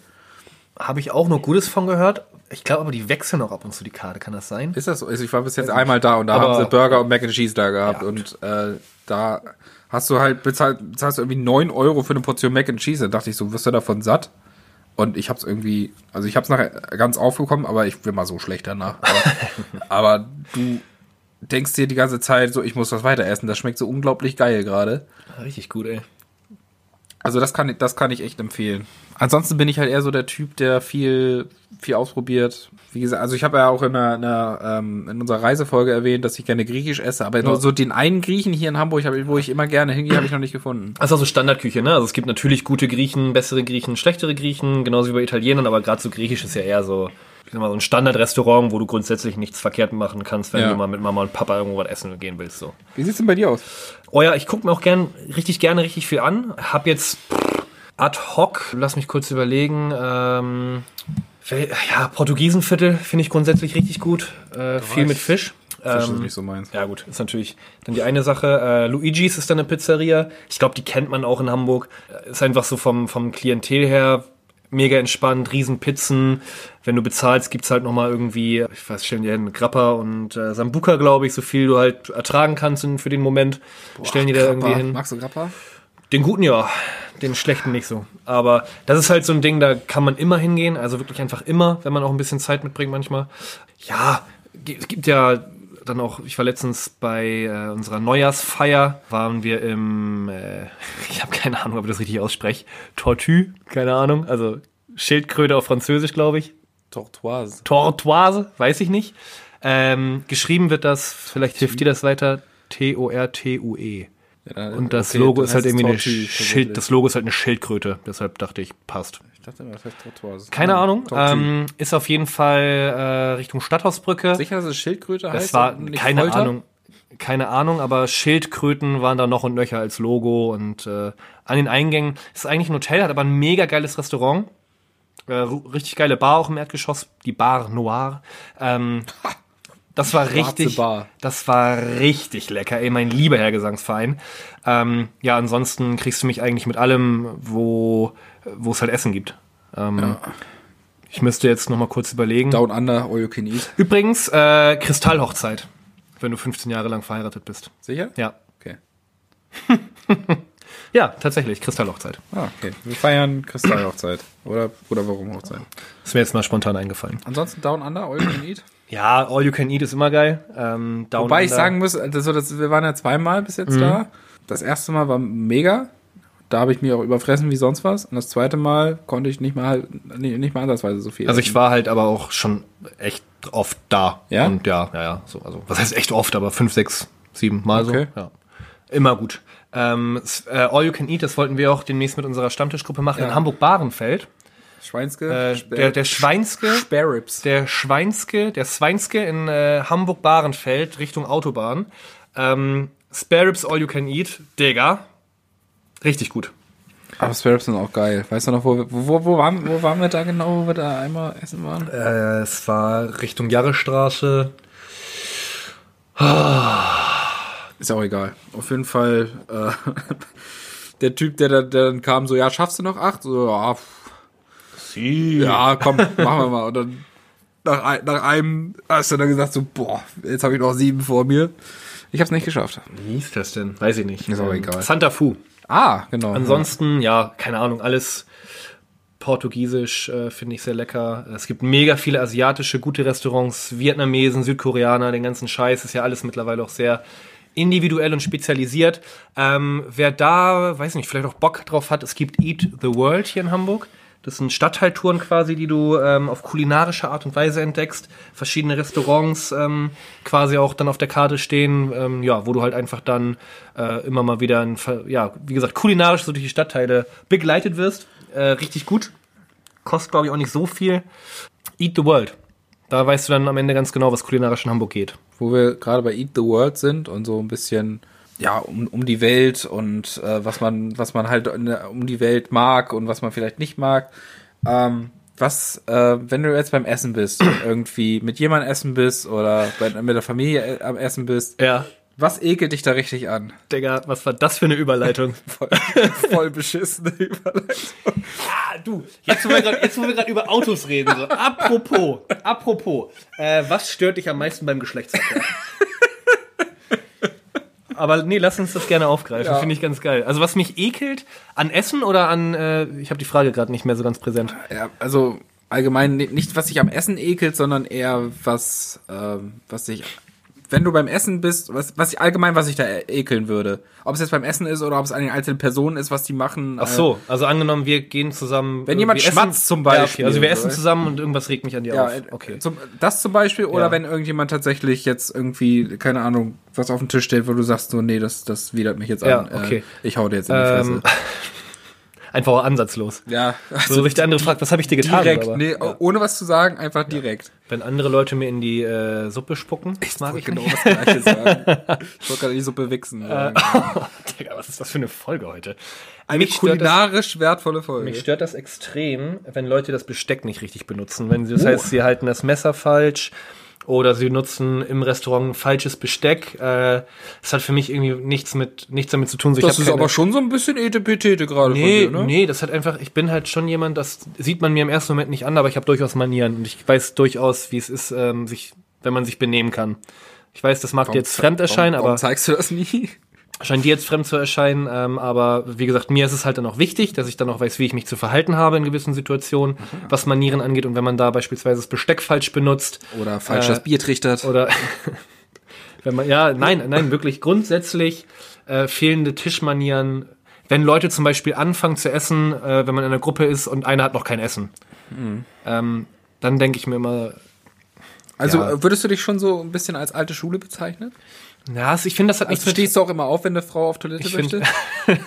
Habe ich auch nur Gutes von gehört. Ich glaube aber, die wechseln auch ab und zu die Karte. Kann das sein? Ist das so? Also ich war bis jetzt einmal da und da haben sie Burger und Mac and Cheese da gehabt Ja, und äh, da hast du halt bezahlt, bezahlst du irgendwie 9 Euro für eine Portion Mac and Cheese. Da dachte ich so, wirst du davon satt? Und ich hab's irgendwie, also ich hab's nachher ganz aufgekommen, aber ich bin mal so schlecht danach. Aber, aber du denkst dir die ganze Zeit so, ich muss das weiter essen. Das schmeckt so unglaublich geil gerade. Richtig gut, ey. Also das kann, ich- das kann ich echt empfehlen. Ansonsten bin ich halt eher so der Typ, der viel, viel ausprobiert. Wie gesagt, also ich habe ja auch in, einer, einer, ähm, in unserer Reisefolge erwähnt, dass ich gerne Griechisch esse, aber nur so den einen Griechen hier in Hamburg, wo ich immer gerne hingehe, habe ich noch nicht gefunden. Das ist also Standardküche, ne? Also es gibt natürlich gute Griechen, bessere Griechen, schlechtere Griechen, genauso wie bei Italienern, aber gerade so Griechisch ist ja eher so, mal, so ein Standardrestaurant, wo du grundsätzlich nichts verkehrt machen kannst, wenn Ja. du mal mit Mama und Papa irgendwo was essen gehen willst. So. Wie sieht's denn bei dir aus? Oh ja, ich gucke mir auch gern, richtig gerne richtig viel an. Hab jetzt pff, Ad hoc, lass mich kurz überlegen. Ähm, ja, Portugiesenviertel finde ich grundsätzlich richtig gut. Äh, viel ich- mit Fisch. Das ist Ähm, nicht so meins. ja gut, ist natürlich dann die eine Sache. Äh, Luigi's ist dann eine Pizzeria. Ich glaube, die kennt man auch in Hamburg. Äh, Ist einfach so vom, vom Klientel her mega entspannt, riesen Pizzen. Wenn du bezahlst, gibt's halt nochmal irgendwie, ich weiß, stellen die hin, Grappa und äh, Sambuka, glaube ich, so viel du halt ertragen kannst für den Moment. stellen die da irgendwie hin. Magst du Grappa? Den guten ja, den schlechten nicht so. Aber das ist halt so ein Ding, da kann man immer hingehen, also wirklich einfach immer, wenn man auch ein bisschen Zeit mitbringt manchmal. Ja, es gibt ja dann auch, ich war letztens bei äh, unserer Neujahrsfeier, waren wir im, äh, ich habe keine Ahnung, ob ich das richtig ausspreche, Tortue, keine Ahnung, also Schildkröte auf Französisch, glaube ich. Tortoise. Tortoise, weiß ich nicht. Ähm, geschrieben wird das, vielleicht hilft dir das weiter, T-O-R-T-U-E. Ja, Und das okay, Logo ist halt irgendwie eine Tortue, Schild, tatsächlich. das Logo ist halt eine Schildkröte, deshalb dachte ich, passt. Ich dachte immer, das heißt Tortoise. Keine Nein, Ahnung, ähm, ist auf jeden Fall äh, Richtung Stadthausbrücke. Sicher, dass es Schildkröte heißt? das war keine Folter? Ahnung, keine Ahnung, aber Schildkröten waren da noch und nöcher als Logo und äh, an den Eingängen ist eigentlich ein Hotel, hat aber ein mega geiles Restaurant. Äh, richtig geile Bar auch im Erdgeschoss, die Bar Noir. Ähm, das war richtig, Bar. das war richtig lecker, ey, mein lieber Herr Gesangsverein. Ähm, ja, ansonsten kriegst du mich eigentlich mit allem, wo wo es halt Essen gibt. Ähm, Ich müsste jetzt noch mal kurz überlegen. Down Under, All You Can Eat. Übrigens, äh, Kristallhochzeit, wenn du 15 Jahre lang verheiratet bist. Sicher? Ja. Okay. Ja, tatsächlich, Kristallhochzeit. Ah, okay. Wir feiern Kristallhochzeit. Oder, oder warum Hochzeit? Ist mir jetzt mal spontan eingefallen. Ansonsten Down Under, All You Can Eat. Ja, All You Can Eat ist immer geil. Ähm, Wobei ich Under- sagen muss, also das, wir waren ja zweimal bis jetzt da. Das erste Mal war mega. Da habe ich mich auch überfressen wie sonst was. Und das zweite Mal konnte ich nicht mal, nicht, nicht mal ansatzweise so viel. Also ich war halt aber auch schon echt oft da. Ja? Und ja, ja, ja. So, also, was heißt echt oft, aber fünf, sechs, sieben Mal Okay. so. Ja. Immer gut. Ähm, äh, All You Can Eat, das wollten wir auch demnächst mit unserer Stammtischgruppe machen Ja. in Hamburg-Bahrenfeld. Schweinske, Äh, der, der Schweinske, Sparrows. der Schweinske, der Sweinske in äh, Hamburg-Bahrenfeld Richtung Autobahn. Ähm, Spare Ribs All You Can Eat, Digga. Richtig gut. Aber Sparrows sind auch geil. Weißt du noch, wo, wir- wo, wo, waren, wo waren wir da genau, wo wir da einmal essen waren? Äh, es war Richtung Jarrestraße. Ist auch egal. Auf jeden Fall, äh, der Typ, der, der dann kam, so, ja, schaffst du noch acht? So, ja, pff, ja, komm, machen wir mal. Und dann nach, nach einem hast du dann gesagt, so, boah, jetzt habe ich noch sieben vor mir. Ich habe es nicht geschafft. Wie hieß das denn? Weiß ich nicht. Ist auch egal. Santa Fu. Ah, genau. Ansonsten, ja, keine Ahnung, alles portugiesisch äh, finde ich sehr lecker. Es gibt mega viele asiatische, gute Restaurants, Vietnamesen, Südkoreaner, den ganzen Scheiß ist ja alles mittlerweile auch sehr individuell und spezialisiert. Ähm, wer da, weiß nicht, vielleicht auch Bock drauf hat, es gibt Eat the World hier in Hamburg. Das sind Stadtteiltouren quasi, die du ähm, auf kulinarische Art und Weise entdeckst. Verschiedene Restaurants ähm, quasi auch dann auf der Karte stehen, ähm, ja, wo du halt einfach dann äh, immer mal wieder, ein, ja, wie gesagt, kulinarisch so durch die Stadtteile begleitet wirst. Äh, richtig gut. Kostet, glaube ich, auch nicht so viel. Eat the World. Da weißt du dann am Ende ganz genau, was kulinarisch in Hamburg geht. Wo wir gerade bei Eat the World sind und so ein bisschen, ja, um, um die Welt und äh, was man, was man halt der, um die Welt mag und was man vielleicht nicht mag. Ähm, was, äh, wenn du jetzt beim Essen bist und irgendwie mit jemandem essen bist oder bei, mit der Familie äh, am Essen bist, Ja. was ekelt dich da richtig an? Digga, was war das für eine Überleitung? Voll, voll beschissene Überleitung. Ah, du, jetzt wo wir grad- jetzt, wo wir gerade über Autos reden, so. Apropos, apropos, äh, was stört dich am meisten beim Geschlechtsverkehr? Aber nee, lass uns das gerne aufgreifen. Ja. Finde ich ganz geil. Also was mich ekelt, an Essen oder an, äh, ich habe die Frage gerade nicht mehr so ganz präsent. Ja, also allgemein ni- nicht, was sich am Essen ekelt, sondern eher was, ähm, was sich, wenn du beim Essen bist, was, was ich allgemein, was ich da ekeln würde. Ob es jetzt beim Essen ist oder ob es eine einzelne Person ist, was die machen. Ach so, also angenommen, wir gehen zusammen. Wenn äh, jemand schmatzt zum Ja, okay, Beispiel, also wir essen oder? zusammen und irgendwas regt mich an dir Ja, auf. äh, Okay. Zum, das zum Beispiel, oder Ja. wenn irgendjemand tatsächlich jetzt irgendwie, keine Ahnung, was auf den Tisch stellt, wo du sagst, so, nee, das, das widert mich jetzt Ja, an. okay. Äh, ich hau dir jetzt in die Fresse. Ähm, Einfach ansatzlos. Ja. So sich der andere fragt, was habe ich dir getan? Direkt, aber, nee, ohne was zu sagen, einfach direkt. Wenn andere Leute mir in die äh, Suppe spucken, das mag ich genau nicht. das Gleiche sagen. Ich wollte gerade die Suppe wichsen. sagen. Digga, was ist das für eine Folge heute? Eine mich stört das- kulinarisch wertvolle Folge. Mich stört das extrem, wenn Leute das Besteck nicht richtig benutzen. Wenn sie, das heißt, sie halten das Messer falsch oder sie nutzen im Restaurant falsches Besteck. Äh, das hat für mich irgendwie nichts mit nichts damit zu tun. So, das ist aber schon so ein bisschen Etepetete gerade Nee, von dir, ne? nee, das hat einfach, ich bin halt schon jemand, das sieht man mir im ersten Moment nicht an, aber ich habe durchaus Manieren und ich weiß durchaus, wie es ist, ähm, sich, wenn man sich benehmen kann. Ich weiß, das mag dir jetzt fremd erscheinen, warum, warum aber zeigst du das nie? Scheint dir jetzt fremd zu erscheinen, ähm, aber wie gesagt, mir ist es halt dann auch wichtig, dass ich dann auch weiß, wie ich mich zu verhalten habe in gewissen Situationen, was Manieren angeht und wenn man da beispielsweise das Besteck falsch benutzt Oder falsch Äh, das Bier trichtert. oder wenn man ja, nein, nein, wirklich grundsätzlich äh, fehlende Tischmanieren. Wenn Leute zum Beispiel anfangen zu essen, äh, wenn man in einer Gruppe ist und einer hat noch kein Essen, ähm, dann denke ich mir immer, Also ja. äh, würdest du dich schon so ein bisschen als alte Schule bezeichnen? na, also ich finde, das hat nichts Also mit stehst du auch immer auf, wenn eine Frau auf Toilette Ich möchte? find-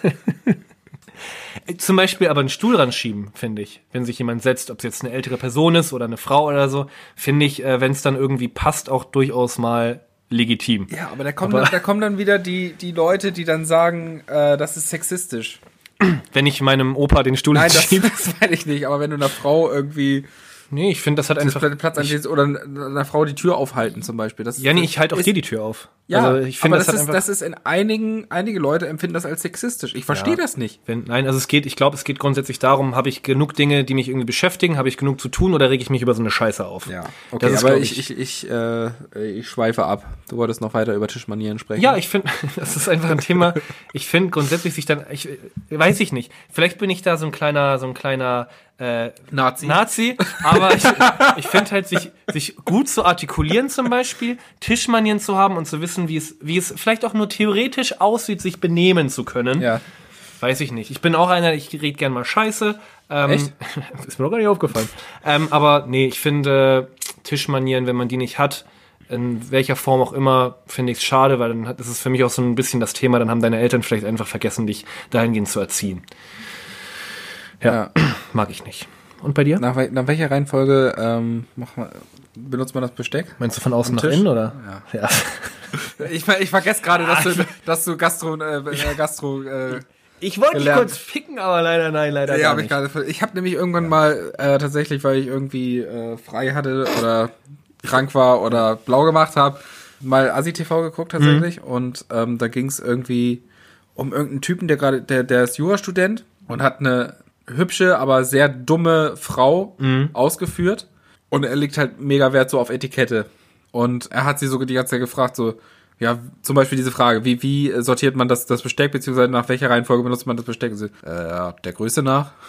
Zum Beispiel aber einen Stuhl ranschieben, finde ich. Wenn sich jemand setzt, ob es jetzt eine ältere Person ist oder eine Frau oder so, finde ich, äh, wenn es dann irgendwie passt, auch durchaus mal legitim. Ja, aber da kommen, Aber- dann, da kommen dann wieder die, die Leute, die dann sagen, äh, das ist sexistisch. Wenn ich meinem Opa den Stuhl Nein, das, das meine ich nicht. Aber wenn du einer Frau irgendwie Nee, ich finde, das hat das einfach. Platz anstehst oder einer Frau die Tür aufhalten zum Beispiel. Das, Ja, nee, ich halte auch ist, dir die Tür auf. Ja, also ich finde, aber das, das, ist, einfach. das ist in einigen, einige Leute empfinden das als sexistisch. Ich verstehe Ja. das nicht. wenn, nein, also es geht, ich glaube, es geht grundsätzlich darum, habe ich genug Dinge, die mich irgendwie beschäftigen, habe ich genug zu tun oder rege ich mich über so eine Scheiße auf? Ja, Das okay, ist, aber ich, ich, ich, äh, ich schweife ab. Du wolltest noch weiter über Tischmanieren sprechen. Ja, ich finde, das ist einfach ein Thema. Ich finde grundsätzlich sich dann, ich weiß ich nicht. Vielleicht bin ich da so ein kleiner, so ein kleiner äh, Nazi. Nazi, aber ich, ich finde halt, sich, sich gut zu artikulieren zum Beispiel, Tischmanieren zu haben und zu wissen, wie es, wie es vielleicht auch nur theoretisch aussieht, sich benehmen zu können. Ja. Weiß ich nicht. Ich bin auch einer, ich rede gern mal Scheiße. Ähm, Echt? ist mir doch gar nicht aufgefallen. ähm, aber nee, ich finde Tischmanieren, wenn man die nicht hat, in welcher Form auch immer, finde ich es schade, weil dann hat, ist für mich auch so ein bisschen das Thema, dann haben deine Eltern vielleicht einfach vergessen, dich dahingehend zu erziehen. Ja, mag ich nicht. Und bei dir? Nach, nach welcher Reihenfolge ähm, mach mal, benutzt man das Besteck? Meinst du von außen nach innen oder? Ja. ja. Ich, ich vergesse gerade, dass du, dass du Gastro, äh, äh, Gastro, äh, Ich wollte dich kurz ficken, aber leider nein, leider ja, gar habe ich nicht. gerade. Ich habe nämlich irgendwann mal äh, tatsächlich, weil ich irgendwie äh, frei hatte oder krank war oder blau gemacht habe, mal Asi TV geguckt tatsächlich und ähm, da ging es irgendwie um irgendeinen Typen, der gerade, der, der ist Jurastudent und hat eine hübsche, aber sehr dumme Frau ausgeführt und er legt halt mega Wert so auf Etikette und er hat sie so die ganze Zeit gefragt so ja, zum Beispiel diese Frage, wie, wie sortiert man das, das Besteck, beziehungsweise nach welcher Reihenfolge benutzt man das Besteck? Sie, Äh, der Größe nach.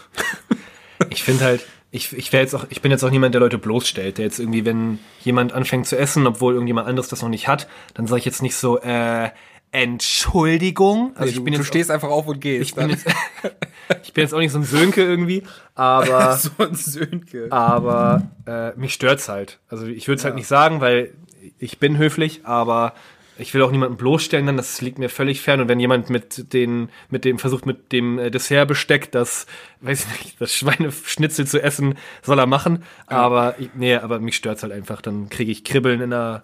Ich finde halt, ich, ich jetzt auch, ich bin jetzt auch niemand, der Leute bloßstellt, der jetzt irgendwie, wenn jemand anfängt zu essen, obwohl irgendjemand anderes das noch nicht hat, dann sage ich jetzt nicht so, äh, Entschuldigung. Also Nee, ich du, bin du jetzt, stehst einfach auf und gehst. ich bin jetzt, ich bin jetzt auch nicht so ein Sönke irgendwie, aber, so ein Sönke. aber äh, mich stört's halt. Also ich würde es halt nicht sagen, weil ich bin höflich, aber ich will auch niemanden bloßstellen, dann das liegt mir völlig fern. Und wenn jemand mit den, mit dem versucht, mit dem äh, Dessertbesteck das, weiß ich nicht, das Schweineschnitzel zu essen, soll er machen. Aber ich, nee, aber mich stört's halt einfach. Dann kriege ich Kribbeln in der,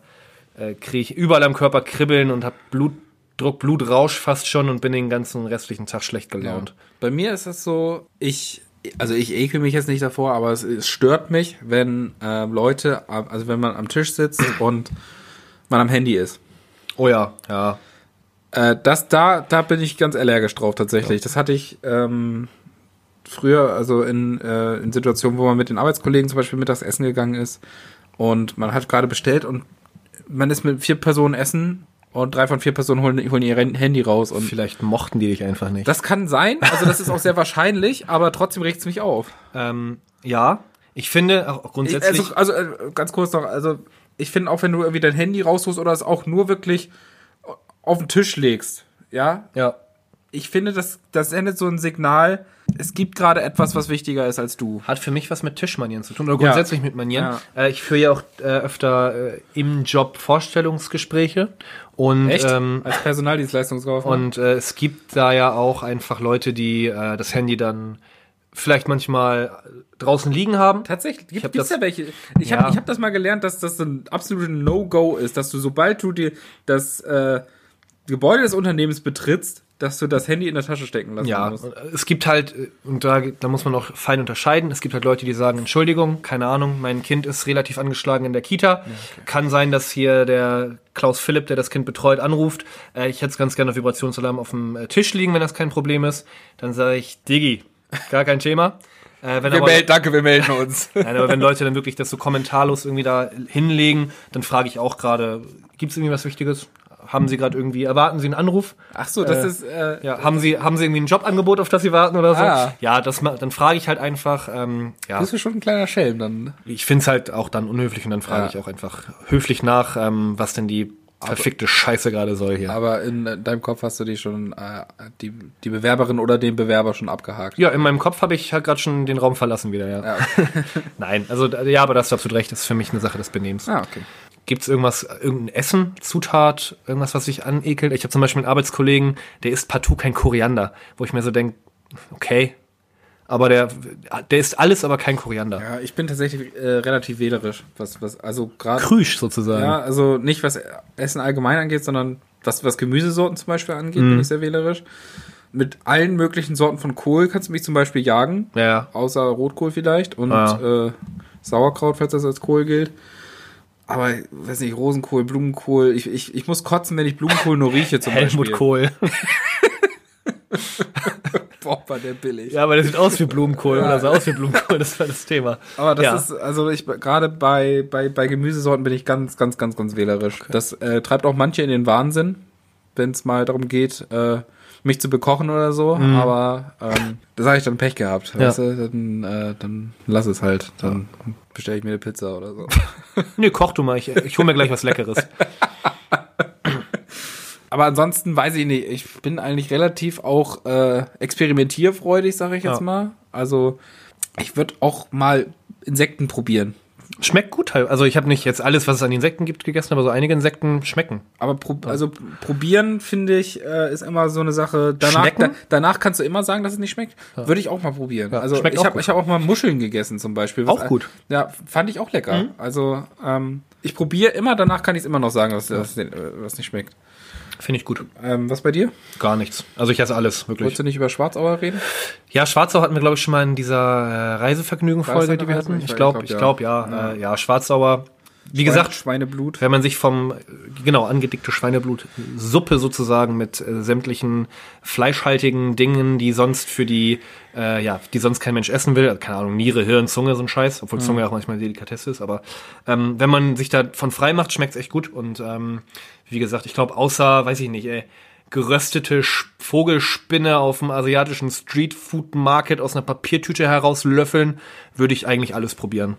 äh, kriege ich überall am Körper Kribbeln und habe Blutdruck, Blutrausch fast schon und bin den ganzen restlichen Tag schlecht gelaunt. Bei mir ist es so, ich, also ich ekel mich jetzt nicht davor, aber es, es stört mich, wenn äh, Leute, also wenn man am Tisch sitzt und man am Handy ist. Oh ja, ja. Äh, das, da, da bin ich ganz allergisch drauf tatsächlich. Das hatte ich ähm, früher, also in, äh, in Situationen, wo man mit den Arbeitskollegen zum Beispiel mittags essen gegangen ist und man hat gerade bestellt und man ist mit vier Personen essen und drei von vier Personen holen, holen ihr Handy raus und Vielleicht mochten die dich einfach nicht. das kann sein, also das ist auch sehr wahrscheinlich, aber trotzdem regt es mich auf. Ähm, ja, ich finde auch Ich, grundsätzlich. also, also äh, ganz kurz noch, also ich finde auch, wenn du irgendwie dein Handy rausholst oder es auch nur wirklich auf den Tisch legst, ja, ja. Ich finde, das, das sendet so ein Signal, es gibt gerade etwas, was wichtiger ist als du. Hat für mich was mit Tischmanieren zu tun oder grundsätzlich mit Manieren. Ja. Äh, ich führe ja auch äh, öfter äh, im Job Vorstellungsgespräche und ähm, als Personaldienstleistungskaufmann? und äh, es gibt da ja auch einfach Leute, die äh, das Handy dann vielleicht manchmal draußen liegen haben. Tatsächlich, gibt es ja welche. Ich Ja. habe ich hab das mal gelernt, dass das ein absolutes No-Go ist, dass du, sobald du dir das äh, Gebäude des Unternehmens betrittst, dass du das Handy in der Tasche stecken lassen Ja, musst. es gibt halt, und da, da muss man auch fein unterscheiden, es gibt halt Leute, die sagen, Entschuldigung, keine Ahnung, mein Kind ist relativ angeschlagen in der Kita. Kann sein, dass hier der Klaus Philipp, der das Kind betreut, anruft. Äh, ich hätte es ganz gerne auf Vibrationsalarm auf dem äh, Tisch liegen, wenn das kein Problem ist. Dann sage ich, Diggi, gar kein Thema. Äh, wenn Wir aber, melden, danke, wir melden uns. Nein, aber wenn Leute dann wirklich das so kommentarlos irgendwie da hinlegen, dann frage ich auch gerade, gibt es irgendwie was Wichtiges? Haben Sie gerade irgendwie, erwarten Sie einen Anruf? Ach so, das Äh, ist äh, Ja, haben Sie, haben Sie irgendwie ein Jobangebot, auf das Sie warten oder so? Ah. Ja, das, dann frage ich halt einfach, ähm, ja, bist du schon ein kleiner Schelm dann. ich finde es halt auch dann unhöflich und dann frage Ja. ich auch einfach höflich nach, ähm, was denn die verfickte Scheiße gerade soll hier. Aber in deinem Kopf hast du die schon, äh, die, die Bewerberin oder den Bewerber schon abgehakt. ja, in meinem Kopf habe ich halt gerade schon den Raum verlassen wieder, ja. Ja. Nein, also ja, aber das hast du absolut recht, das ist für mich eine Sache des Benehmens. Ah, okay. Gibt's irgendwas, irgendein Essen, Zutat, irgendwas, was sich anekelt? Ich habe zum Beispiel einen Arbeitskollegen, der isst partout kein Koriander, wo ich mir so denke, okay, aber der, der isst alles, aber kein Koriander. Ja, ich bin tatsächlich äh, relativ wählerisch, was, was, also gerade. Krüsch sozusagen. Ja, also nicht was Essen allgemein angeht, sondern was, was Gemüsesorten zum Beispiel angeht, Mhm. bin ich sehr wählerisch. Mit allen möglichen Sorten von Kohl kannst du mich zum Beispiel jagen, Ja, ja. außer Rotkohl vielleicht und Ah. äh, Sauerkraut, falls das als Kohl gilt. Aber, weiß nicht, Rosenkohl, Blumenkohl. Ich, ich, ich muss kotzen, wenn ich Blumenkohl nur rieche zum Helmut Beispiel. Kohl. Boah, war der billig. Ja, aber der sieht aus wie Blumenkohl oder sah aus wie Blumenkohl, das war das Thema. Aber das ja. ist, also ich gerade bei, bei, bei Gemüsesorten bin ich ganz, ganz, ganz, ganz wählerisch. Das äh, treibt auch manche in den Wahnsinn, wenn es mal darum geht, äh, mich zu bekochen oder so. Aber ähm, das habe ich dann Pech gehabt. Mhm. Ja. Weißt du? dann, äh, dann lass es halt. Dann bestelle ich mir eine Pizza oder so. Nee, koch du mal, ich, ich hole mir gleich was Leckeres. Aber ansonsten weiß ich nicht. Ich bin eigentlich relativ auch äh, experimentierfreudig, sage ich jetzt Ja. mal. Also ich würde auch mal Insekten probieren. Schmeckt gut halt. Also ich habe nicht jetzt alles, was es an Insekten gibt, gegessen, aber so einige Insekten schmecken. Aber pro, also probieren, finde ich, äh, ist immer so eine Sache. Danach, da, danach kannst du immer sagen, dass es nicht schmeckt. Würde ich auch mal probieren. Ja, also schmeckt ich habe hab auch mal Muscheln gegessen zum Beispiel. Auch gut. Mhm. Ja, fand ich auch lecker. Also ähm, ich probiere immer, danach kann ich es immer noch sagen, dass das äh, was nicht schmeckt. Finde ich gut. Ähm, was bei dir? Gar nichts. Also ich esse alles, wirklich. Wolltest du nicht über Schwarzauer reden? Ja, Schwarzau hatten wir, glaube ich, schon mal in dieser äh, Reisevergnügen-Folge, die wir hatten. Ich Ich glaube, glaub, ich ja. glaube, ja. Ja, äh, ja Schwarzauer. Wie gesagt, Schweineblut. wenn man sich vom, genau, angedickte Schweineblutsuppe sozusagen mit äh, sämtlichen fleischhaltigen Dingen, die sonst für die, äh, ja, die sonst kein Mensch essen will, keine Ahnung, Niere, Hirn, Zunge, so ein Scheiß, obwohl Zunge auch manchmal Delikatesse ist, aber ähm, wenn man sich davon frei macht, schmeckt's echt gut und ähm, wie gesagt, ich glaube, außer, weiß ich nicht, ey, geröstete Vogelspinne auf dem asiatischen Streetfood Market aus einer Papiertüte herauslöffeln, würde ich eigentlich alles probieren.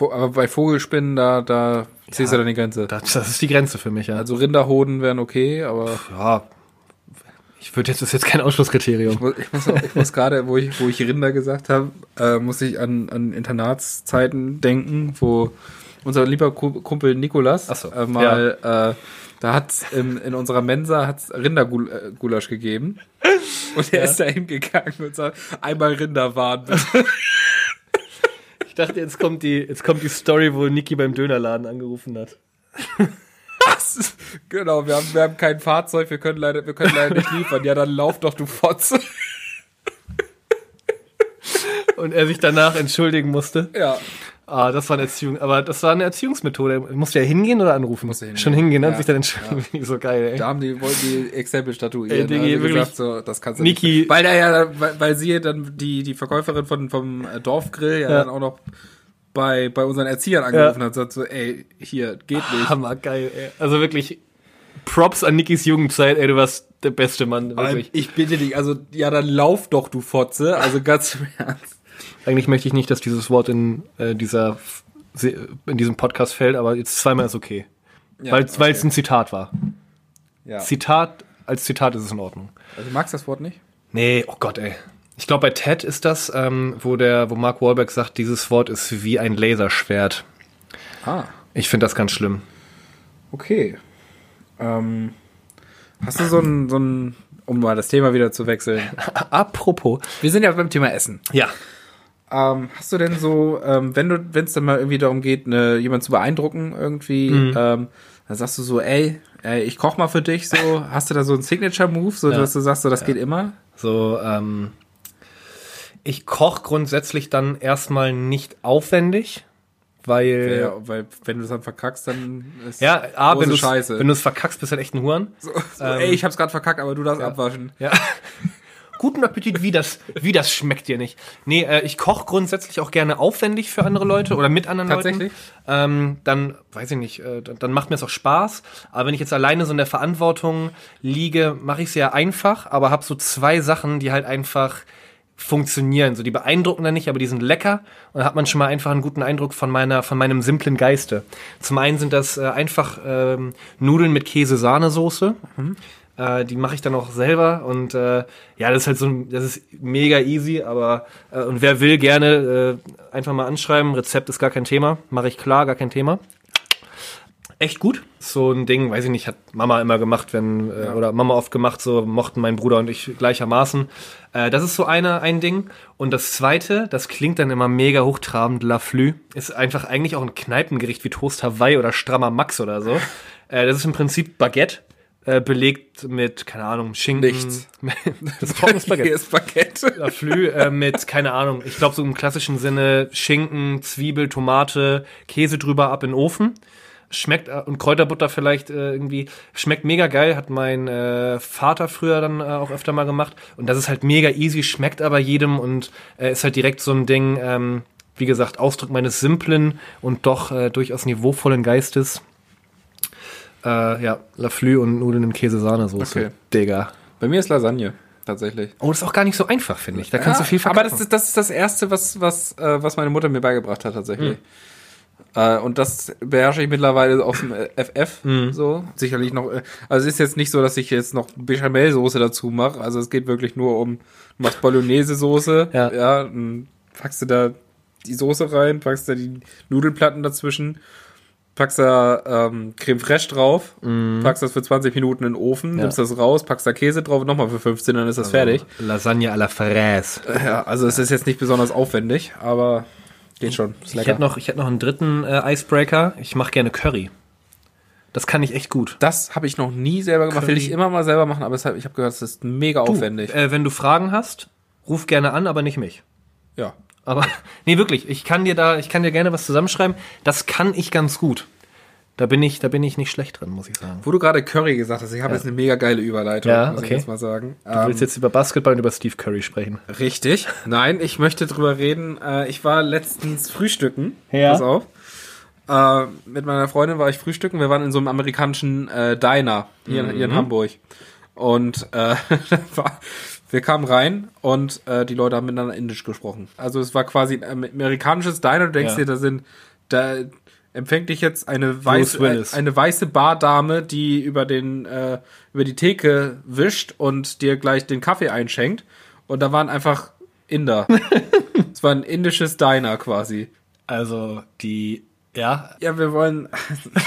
Aber bei Vogelspinnen, da, da ziehst du dann die Grenze. Das, das ist die Grenze für mich, ja. Also Rinderhoden wären okay, aber ja, ich würde jetzt, das ist jetzt kein Ausschlusskriterium. Ich muss, ich muss, auch- ich muss gerade, wo ich, wo ich Rinder gesagt habe, äh, muss ich an, an Internatszeiten denken, wo unser lieber Ku- Kumpel Nikolas so, äh, mal, äh, da hat's in, in unserer Mensa hat's Rindergulasch gegeben. Und er ist da hingegangen und sagt, einmal Rinderwahn. bitte." Ich dachte, jetzt kommt die, jetzt kommt die Story, wo Niki beim Dönerladen angerufen hat. Genau, wir haben, wir haben kein Fahrzeug, wir können leider, wir können leider nicht liefern. Ja, dann lauf doch, du Fotze. Und er sich danach entschuldigen musste. Ja. Ah, das war eine Erziehung, aber das war eine Erziehungsmethode. Musste er hingehen oder anrufen? Musste hingehen. Schon hingehen, ne? und Ja, sich dann. Finde ich so geil, ey. Da haben die, wollten die Exempel statuieren. Ey, Diggi, Also wirklich. gesagt, so, das kannst du Niki- nicht. Weil da ja, weil, weil sie dann die, die Verkäuferin von, vom äh, Dorfgrill ja, Ja. dann auch noch bei, bei unseren Erziehern angerufen hat, sagt so, ey, hier, geht nicht. Hammer, geil, ey. Also wirklich, Props an Nikis Jugendzeit, ey, du warst der beste Mann, wirklich. ich bitte dich, also, ja, dann lauf doch, du Fotze. Also ganz im Ernst. Eigentlich möchte ich nicht, dass dieses Wort in äh, dieser Se- in diesem Podcast fällt, aber jetzt zweimal ist okay. Ja, weil weil es okay. ein Zitat war. Ja. Zitat als Zitat ist es in Ordnung. Also du magst das Wort nicht? Nee, oh Gott, ey. Ich glaube, bei Ted ist das, ähm, wo der, wo Mark Wahlberg sagt, dieses Wort ist wie ein Laserschwert. Ah, Ich finde das ganz schlimm. okay. Ähm, hast du so ein, so ein, um mal das Thema wieder zu wechseln. Apropos. Wir sind ja beim Thema Essen. Ja. Ähm, hast du denn so, ähm, wenn du, wenn es dann mal irgendwie darum geht, ne, jemanden zu beeindrucken irgendwie, Mhm. ähm, dann sagst du so, ey, ey ich koch mal für dich so, hast du da so einen Signature-Move, so Ja. dass du sagst, so das geht immer? So, ähm, ich koche grundsätzlich dann erstmal nicht aufwendig, weil. Ja, weil wenn du es dann verkackst, dann ist Ja, A, wenn du Scheiße. wenn du es verkackst, bist du halt echt ein Huren. so, so, ey, ich hab's gerade verkackt, aber du darfst abwaschen. Ja. Guten Appetit, wie das, wie das schmeckt dir nicht. Nee, äh, ich koche grundsätzlich auch gerne aufwendig für andere Leute oder mit anderen Tatsächlich? Leuten. Ähm, dann, weiß ich nicht, äh, dann, dann macht mir es auch Spaß. Aber wenn ich jetzt alleine so in der Verantwortung liege, mache ich es ja einfach, aber habe so zwei Sachen, die halt einfach funktionieren. So, die beeindrucken dann nicht, aber die sind lecker. Und da hat man schon mal einfach einen guten Eindruck von meiner, von meinem simplen Geiste. Zum einen sind das äh, einfach ähm, Nudeln mit Käse-Sahnesoße. Äh, die mache ich dann auch selber und äh, ja, das ist halt so, ein- das ist mega easy, aber äh, und wer will gerne äh, einfach mal anschreiben. Rezept ist gar kein Thema, mache ich klar, gar kein Thema. Echt gut. So ein Ding, weiß ich nicht, hat Mama immer gemacht, wenn äh, oder Mama oft gemacht, so mochten mein Bruder und ich gleichermaßen. Äh, das ist so eine ein Ding. Und das zweite, das klingt dann immer mega hochtrabend, La Flü, ist einfach eigentlich auch ein Kneipengericht wie Toast Hawaii oder Strammer Max oder so. äh, das ist im Prinzip Baguette äh, belegt mit, keine Ahnung, Schinken. Nichts. das Baguette. Hier ist. La Flü äh, mit, keine Ahnung, ich glaube so im klassischen Sinne Schinken, Zwiebel, Tomate, Käse drüber ab in den Ofen. Schmeckt, äh, und Kräuterbutter vielleicht äh, irgendwie, schmeckt mega geil, hat mein äh, Vater früher dann äh, auch öfter mal gemacht. Und das ist halt mega easy, schmeckt aber jedem und äh, ist halt direkt so ein Ding, ähm, wie gesagt, Ausdruck meines simplen und doch äh, durchaus niveauvollen Geistes. Äh, ja, La Flü und Nudeln in Käse-Sahnesoße. Okay. Digga. Bei mir ist Lasagne, tatsächlich. Oh, das ist auch gar nicht so einfach, finde ich. Da kannst du viel Aber verkacken. das ist, das ist das Erste, was, was, äh, was meine Mutter mir beigebracht hat, tatsächlich. Äh, und das beherrsche ich mittlerweile aus dem FF. So. Sicherlich noch. Äh, also es ist jetzt nicht so, dass ich jetzt noch Bechamelsoße dazu mache. Also es geht wirklich nur um, du machst Bolognese-Soße. Ja. ja. Dann packst du da die Soße rein, packst da die Nudelplatten dazwischen, packst da ähm, Creme Fraiche drauf, packst das für 20 Minuten in den Ofen, Ja. nimmst das raus, packst da Käse drauf, nochmal für 15, dann ist das fertig. Lasagne à la Fraise. Ja, also es ist jetzt nicht besonders aufwendig, aber geht schon. Ist Ich hätte noch, ich hätte noch einen dritten äh, Icebreaker. Ich mache gerne Curry. Das kann ich echt gut. das habe ich noch nie selber gemacht. Will Curry. ich immer mal selber machen, aber ich habe gehört, es ist mega aufwendig. Äh, wenn du Fragen hast, ruf gerne an, aber nicht mich. ja. Aber nee, wirklich, ich kann dir da, ich kann dir gerne was zusammenschreiben. Das kann ich ganz gut. Da bin ich, da bin ich nicht schlecht drin, muss ich sagen. Wo du gerade Curry gesagt hast, ich habe jetzt eine mega geile Überleitung, Ja, muss okay. ich jetzt mal sagen. Du willst jetzt über Basketball und über Steve Curry sprechen. Richtig. Nein, ich möchte drüber reden. Äh, ich war letztens frühstücken. Ja. Pass auf. Äh, mit meiner Freundin war ich frühstücken. Wir waren in so einem amerikanischen äh, Diner hier, in- hier in Hamburg. Und äh, war, wir kamen rein und äh, die Leute haben miteinander Indisch gesprochen. Also es war quasi ein amerikanisches Diner. Du denkst Ja. dir, da sind da empfängt dich jetzt eine weiße Willis. eine weiße Bardame, die über den äh, über die Theke wischt und dir gleich den Kaffee einschenkt. Und da waren einfach Inder. es war ein indisches Diner quasi. Also die, ja. Ja, wir wollen.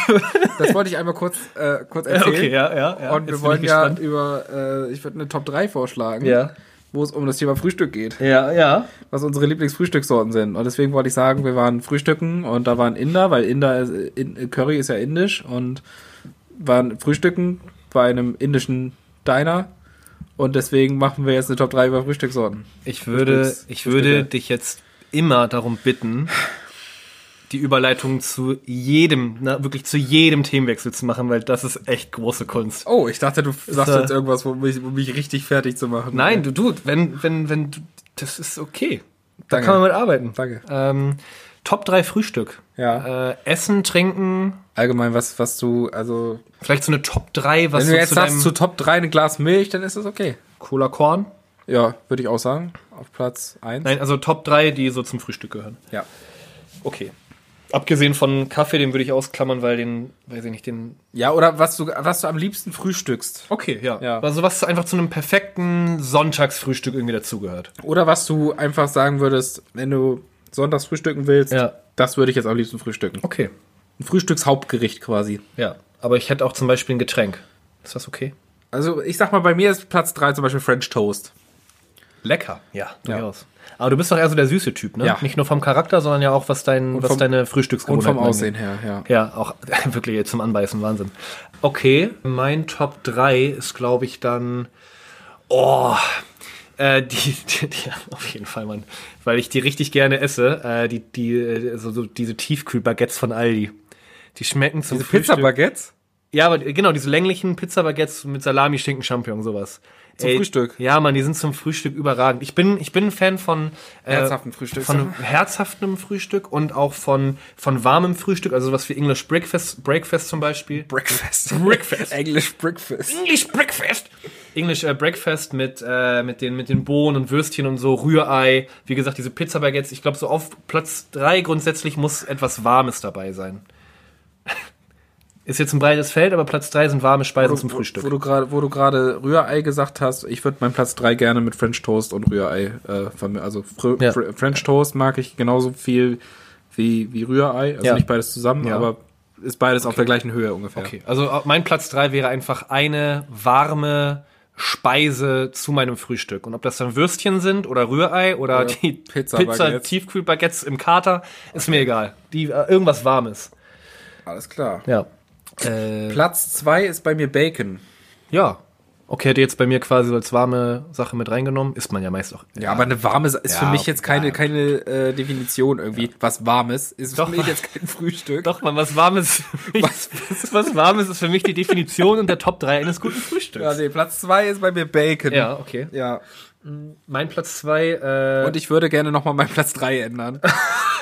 das wollte ich einmal kurz, äh, kurz erzählen. Okay, ja, ja, ja. Und wir wollen ja gespannt. über, äh, ich würde eine Top 3 vorschlagen, Ja. wo es um das Thema Frühstück geht, Ja, ja. was unsere Lieblingsfrühstückssorten sind. Und deswegen wollte ich sagen, wir waren frühstücken und da waren Inder, weil Inder ist, in, Curry ist ja indisch und waren frühstücken bei einem indischen Diner. Und deswegen machen wir jetzt eine Top 3 über Frühstückssorten. Ich würde, Frühstücks- ich würde dich jetzt immer darum bitten, die Überleitung zu jedem, na, wirklich zu jedem Themenwechsel zu machen, weil das ist echt große Kunst. Oh, ich dachte, du sagst äh, jetzt irgendwas, um mich, um mich richtig fertig zu machen. Nein, du, du, wenn, wenn, wenn, du, das ist okay. Da Danke. kann man mit arbeiten. Danke. Ähm, Top 3 Frühstück. Ja. Äh, Essen, Trinken, Allgemein, was, was du, also, vielleicht so eine Top 3, was wenn so du jetzt zu sagst, zu Top 3 ein Glas Milch, dann ist das okay. Cola Korn. Ja, würde ich auch sagen. Auf Platz 1. Nein, also Top 3, die so zum Frühstück gehören. Ja. Okay. Abgesehen von Kaffee, den würde ich ausklammern, weil den, weiß ich nicht, den. Ja, oder was du, was du am liebsten frühstückst. Okay, ja. Ja. Also was einfach zu einem perfekten Sonntagsfrühstück irgendwie dazugehört. Oder was du einfach sagen würdest, wenn du sonntags frühstücken willst, Ja. das würde ich jetzt am liebsten frühstücken. Okay. Ein Frühstückshauptgericht quasi. Ja. Aber ich hätte auch zum Beispiel ein Getränk. Ist das okay? Also ich sag mal, bei mir ist Platz 3 zum Beispiel French Toast. Lecker. Ja, durchaus. Aber du bist doch eher so der süße Typ, ne? Ja. Nicht nur vom Charakter, sondern ja auch was dein, was vom- deine Und Frühstücksgewohnheiten vom Aussehen angeht. her, ja. Ja, auch wirklich jetzt zum Anbeißen, Wahnsinn. Okay, mein Top 3 ist, glaube ich, dann. Oh, äh, die, die, die, auf jeden Fall, Mann. Weil ich die richtig gerne esse. Äh, die, die, äh, so, so diese Tiefkühlbaguettes von Aldi. Die schmecken zum Diese Pizza-Baguettes? Ja, aber genau, diese länglichen Pizza-Baguettes mit Salami, Schinken, Champignon, sowas. Zum Frühstück? Ja, Mann, die sind zum Frühstück überragend. Ich bin, ich bin ein Fan von äh, Herzhaftem Frühstück. von herzhaftem Frühstück und auch von, von warmem Frühstück, also was wie English Breakfast, Breakfast zum Beispiel. Breakfast. Breakfast. English Breakfast. English Breakfast. English äh, Breakfast mit, äh, mit, den, mit den Bohnen und Würstchen und so, Rührei. Wie gesagt, diese Pizza-Baguettes. Ich glaube, so auf Platz drei grundsätzlich muss etwas Warmes dabei sein. Ist jetzt ein breites Feld, aber Platz drei sind warme Speisen zum Frühstück. Wo du gerade, wo du gerade Rührei gesagt hast, ich würde meinen Platz 3 gerne mit French Toast und Rührei äh, Also Fr Ja. Fr French Toast mag ich genauso viel wie, wie Rührei. Also Ja. nicht beides zusammen, Ja. aber ist beides auf der gleichen Höhe ungefähr. Okay, also äh, mein Platz drei wäre einfach eine warme Speise zu meinem Frühstück. Und ob das dann Würstchen sind oder Rührei oder, Oder die Pizza Pizza, Baguettes. Tiefkühlbaguettes im Kater, ist mir egal. Die, äh, irgendwas Warmes. Alles klar. Ja. Äh, Platz 2 ist bei mir Bacon. ja. Okay, hätte jetzt bei mir quasi so als warme Sache mit reingenommen. Isst man ja meist auch. Ja, aber eine warme Sa- ist für Ja, mich jetzt keine, ja. keine äh, Definition irgendwie. Was warmes ist Doch, für mich jetzt kein Frühstück. Doch, man, was Warmes. was, was Warmes ist für mich die Definition und der Top 3 eines guten Frühstücks. Ja, nee, Platz 2 ist bei mir Bacon. Ja, okay. Ja. Mein Platz 2, äh, Und ich würde gerne nochmal meinen Platz 3 ändern.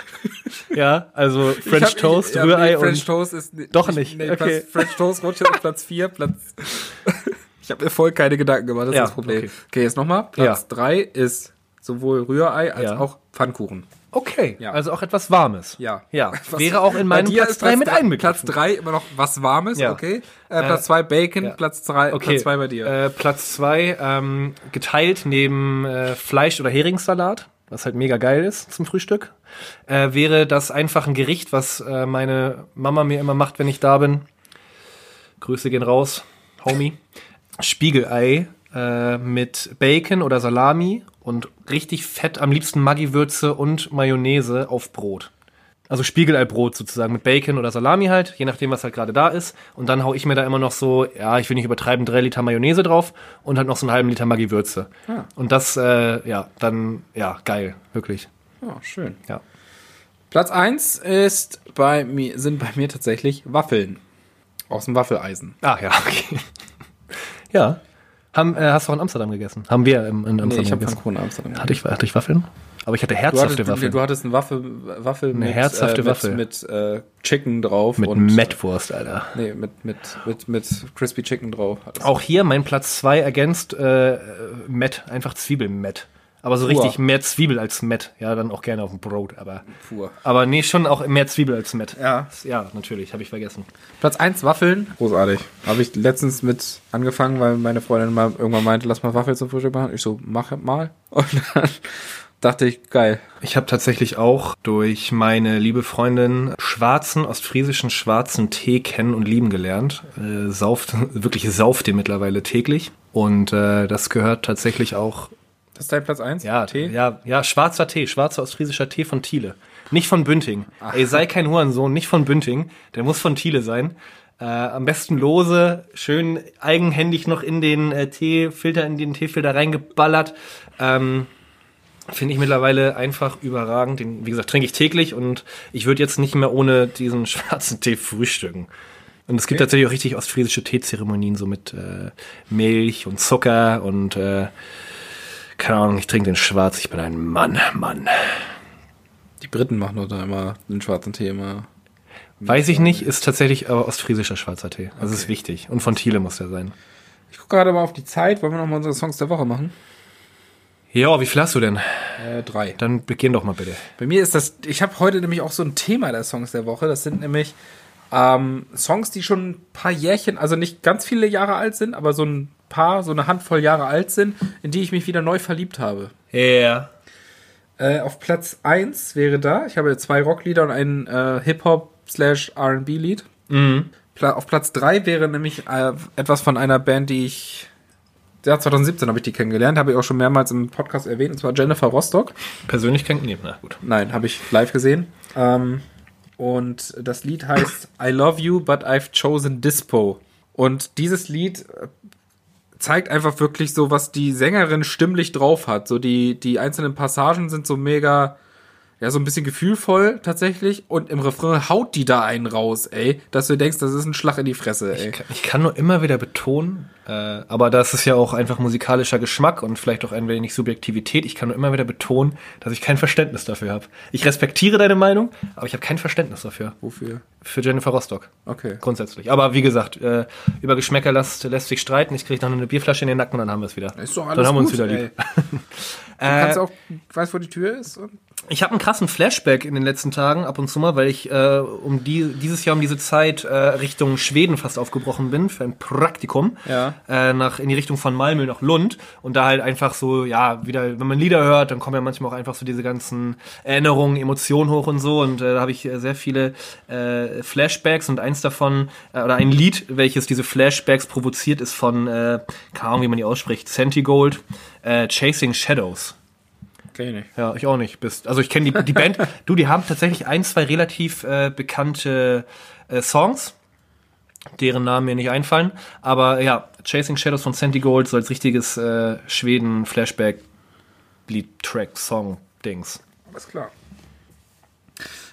ja, also French hab- Toast, ich, ja, Rührei nee, French und Toast ist ni- Doch nicht, Nee, okay. Platz, French Toast rutscht auf Platz 4, Platz. ich habe mir voll keine Gedanken gemacht, das Ja, ist das Problem. okay. Okay, jetzt nochmal. Platz Ja. 3 ist sowohl Rührei als Ja. auch Pfannkuchen. Okay, Ja. also auch etwas Warmes. Ja. Ja, Was- wäre auch in meinem Platz ist 3 mit einbegriffen. Platz 3 immer noch was Warmes, Ja. okay. Äh, Platz 2 Bacon, ja. Platz 3 Okay, Platz 2 bei dir. Äh, Platz 2 ähm, geteilt neben äh, Fleisch- oder Heringssalat, was halt mega geil ist zum Frühstück, äh, wäre das einfach ein Gericht, was äh, meine Mama mir immer macht, wenn ich da bin. Grüße gehen raus, Homie. Spiegelei äh, mit Bacon oder Salami und richtig fett, am liebsten Maggi-Würze und Mayonnaise auf Brot. Also Spiegeleibrot sozusagen mit Bacon oder Salami halt, je nachdem, was halt gerade da ist. Und dann hau ich mir da immer noch so, ja, ich will nicht übertreiben, drei Liter Mayonnaise drauf und halt noch so einen halben Liter Maggi-Würze. Ah. Und das, äh, ja, dann, ja, geil, wirklich. oh, schön. Ja. Platz 1 ist bei mir, sind bei mir tatsächlich Waffeln. Aus dem Waffeleisen. Ach ja, okay. ja. Haben, äh, hast du auch in Amsterdam gegessen? Haben wir im, in Amsterdam Nee, ich habe gegessen. Pfannkuchen in Amsterdam. Hatte ich, hatte ich Waffeln? Aber ich hatte Du herzhafte hattest, Waffeln. du hattest eine Waffel, Waffel Eine herzhafte äh, Waffel. mit, mit äh, Chicken drauf. mit und, Mettwurst, Alter. Nee, mit, mit, mit, mit Crispy Chicken drauf. du. Auch hier mein Platz 2 ergänzt äh, Met, einfach Zwiebelmett. Aber so richtig Pur. mehr Zwiebel als Met. Ja, dann auch gerne auf dem Brot, aber. Pur. Aber nee, schon auch mehr Zwiebel als Met. Ja. Ja, natürlich, habe ich vergessen. Platz 1 Waffeln. Großartig. Habe ich letztens mit angefangen, weil meine Freundin mal irgendwann meinte, lass mal Waffeln zum Frühstück machen. Ich so, mach mal. Und dann dachte ich, geil. Ich habe tatsächlich auch durch meine liebe Freundin schwarzen, ostfriesischen schwarzen Tee kennen und lieben gelernt. Äh, sauft, wirklich sauft den mittlerweile täglich. Und äh, das gehört tatsächlich auch Das ist dein Platz 1? Ja, Tee? Ja, ja, schwarzer Tee, schwarzer ostfriesischer Tee von Thiele. Nicht von Bünding. Ey, sei kein Hurensohn, nicht von Bünding. Der muss von Thiele sein. Äh, am besten lose, schön eigenhändig noch in den äh, Teefilter, in den Teefilter reingeballert. Ähm, Finde ich mittlerweile einfach überragend. Den, wie gesagt, trinke ich täglich und ich würde jetzt nicht mehr ohne diesen schwarzen Tee frühstücken. Und es gibt Okay. tatsächlich auch richtig ostfriesische Teezeremonien, so mit äh, Milch und Zucker und äh, keine Ahnung, ich trinke den schwarz, ich bin ein Mann, Mann. Die Briten machen doch da immer den schwarzen Tee immer. Weiß ich nicht, ist tatsächlich aber ostfriesischer schwarzer Tee. Das ist wichtig. Und von Thiele muss der sein. Ich gucke gerade mal auf die Zeit. Wollen wir noch mal unsere Songs der Woche machen? Ja, wie viel hast du denn? Äh, drei. Dann beginn doch mal bitte. Bei mir ist das, ich habe heute nämlich auch so ein Thema der Songs der Woche. Das sind nämlich ähm, Songs, die schon ein paar Jährchen, also nicht ganz viele Jahre alt sind, aber so ein paar, so eine Handvoll Jahre alt sind, in die ich mich wieder neu verliebt habe. Ja. Yeah. Äh, auf Platz 1 wäre da, ich habe zwei Rocklieder und ein äh, Hip-Hop slash R&B-Lied. Mhm. Pla auf Platz 3 wäre nämlich äh, etwas von einer Band, die ich ja, 2017 habe ich die kennengelernt, habe ich auch schon mehrmals im Podcast erwähnt, und zwar Jennifer Rostock. Persönlich kennt nee, na gut. Nein, habe ich live gesehen. Ähm, und das Lied heißt I Love You, but I've chosen Dispo. Und dieses Lied zeigt einfach wirklich so, was die Sängerin stimmlich drauf hat. So die, die einzelnen Passagen sind so mega, ja, so ein bisschen gefühlvoll tatsächlich. Und im Refrain haut die da einen raus, ey, dass du denkst, das ist ein Schlag in die Fresse, ey. Ich kann, ich kann nur immer wieder betonen, äh, aber das ist ja auch einfach musikalischer Geschmack und vielleicht auch ein wenig Subjektivität. Ich kann nur immer wieder betonen, dass ich kein Verständnis dafür habe. Ich respektiere deine Meinung, aber ich habe kein Verständnis dafür. Wofür? Für Jennifer Rostock. Okay. Grundsätzlich. Aber wie gesagt, äh, über Geschmäcker lässt, lässt sich streiten. Ich kriege noch eine Bierflasche in den Nacken und dann haben wir es wieder. Ist doch alles dann haben wir uns gut, wieder lieb. Du kannst auch, weißt wo die Tür ist? Ich habe einen krassen Flashback in den letzten Tagen ab und zu mal, weil ich äh, um die, dieses Jahr um diese Zeit äh, Richtung Schweden fast aufgebrochen bin für ein Praktikum. Ja. Äh, nach, in die Richtung von Malmö nach Lund. Und da halt einfach so, ja, wieder, wenn man Lieder hört, dann kommen ja manchmal auch einfach so diese ganzen Erinnerungen, Emotionen hoch und so. Und äh, da habe ich äh, sehr viele äh, Flashbacks und eins davon, äh, oder ein Lied, welches diese Flashbacks provoziert, ist von, äh, keine Ahnung, wie man die ausspricht, Sentigold, äh, Chasing Shadows. kenn ich nicht. Ja, ich auch nicht. Bist, also ich kenne die, die Band, du, die haben tatsächlich ein, zwei relativ äh, bekannte äh, Songs, deren Namen mir nicht einfallen. Aber ja, Chasing Shadows von Sentigold so als richtiges äh, Schweden-Flashback-Lied-Track-Song-Dings. Alles klar.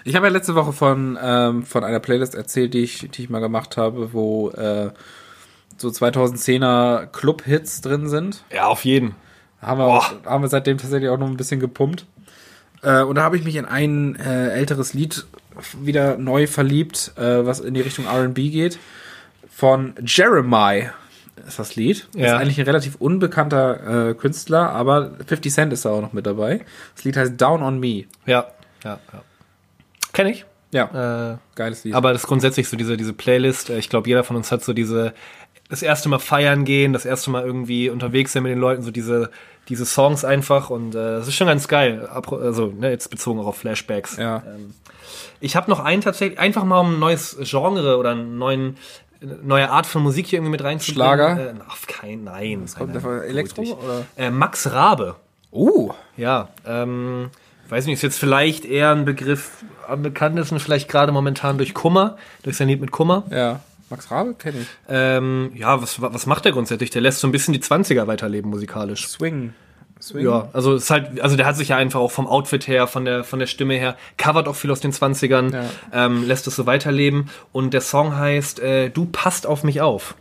Ich habe ja letzte Woche von, ähm, von einer Playlist erzählt, die ich, die ich mal gemacht habe, wo äh, so 2010er Club-Hits drin sind. Ja, auf jeden. Haben wir, auch, haben wir seitdem tatsächlich auch noch ein bisschen gepumpt. Äh, und da habe ich mich in ein äh, älteres Lied wieder neu verliebt, äh, was in die Richtung RB geht. Von Jeremiah ist das Lied. Ja. Ist eigentlich ein relativ unbekannter äh, Künstler, aber 50 Cent ist da auch noch mit dabei. Das Lied heißt Down on Me. Ja, ja, ja. Kenn ich. Ja, Äh, geiles Lied. Aber das ist grundsätzlich so diese, diese Playlist. äh, Ich glaube, jeder von uns hat so diese, das erste Mal feiern gehen, das erste Mal irgendwie unterwegs sein mit den Leuten, so diese, diese Songs einfach. Und äh, das ist schon ganz geil. Also, ne, jetzt bezogen auch auf Flashbacks. ja. Ich habe noch einen tatsächlich, einfach mal um ein neues Genre oder einen neuen, eine neue Art von Musik hier irgendwie mit reinzubringen. Schlager? Äh, auf kein, nein. kommt nein, da nein, Elektro, oder? Äh, Max Rabe. Uh, Ja, ähm, weiß nicht, ist jetzt vielleicht eher ein Begriff am bekanntesten, vielleicht gerade momentan durch Kummer, durch sein Lied mit Kummer. ja. Max Rabe kenne ich. Ähm, ja, was, was macht der grundsätzlich? Der lässt so ein bisschen die 20er weiterleben musikalisch. Swing. Swing. Ja, also ist halt, also der hat sich ja einfach auch vom Outfit her, von der, von der Stimme her, covert auch viel aus den 20ern, Ja. ähm, lässt es so weiterleben. Und der Song heißt äh, Du passt auf mich auf.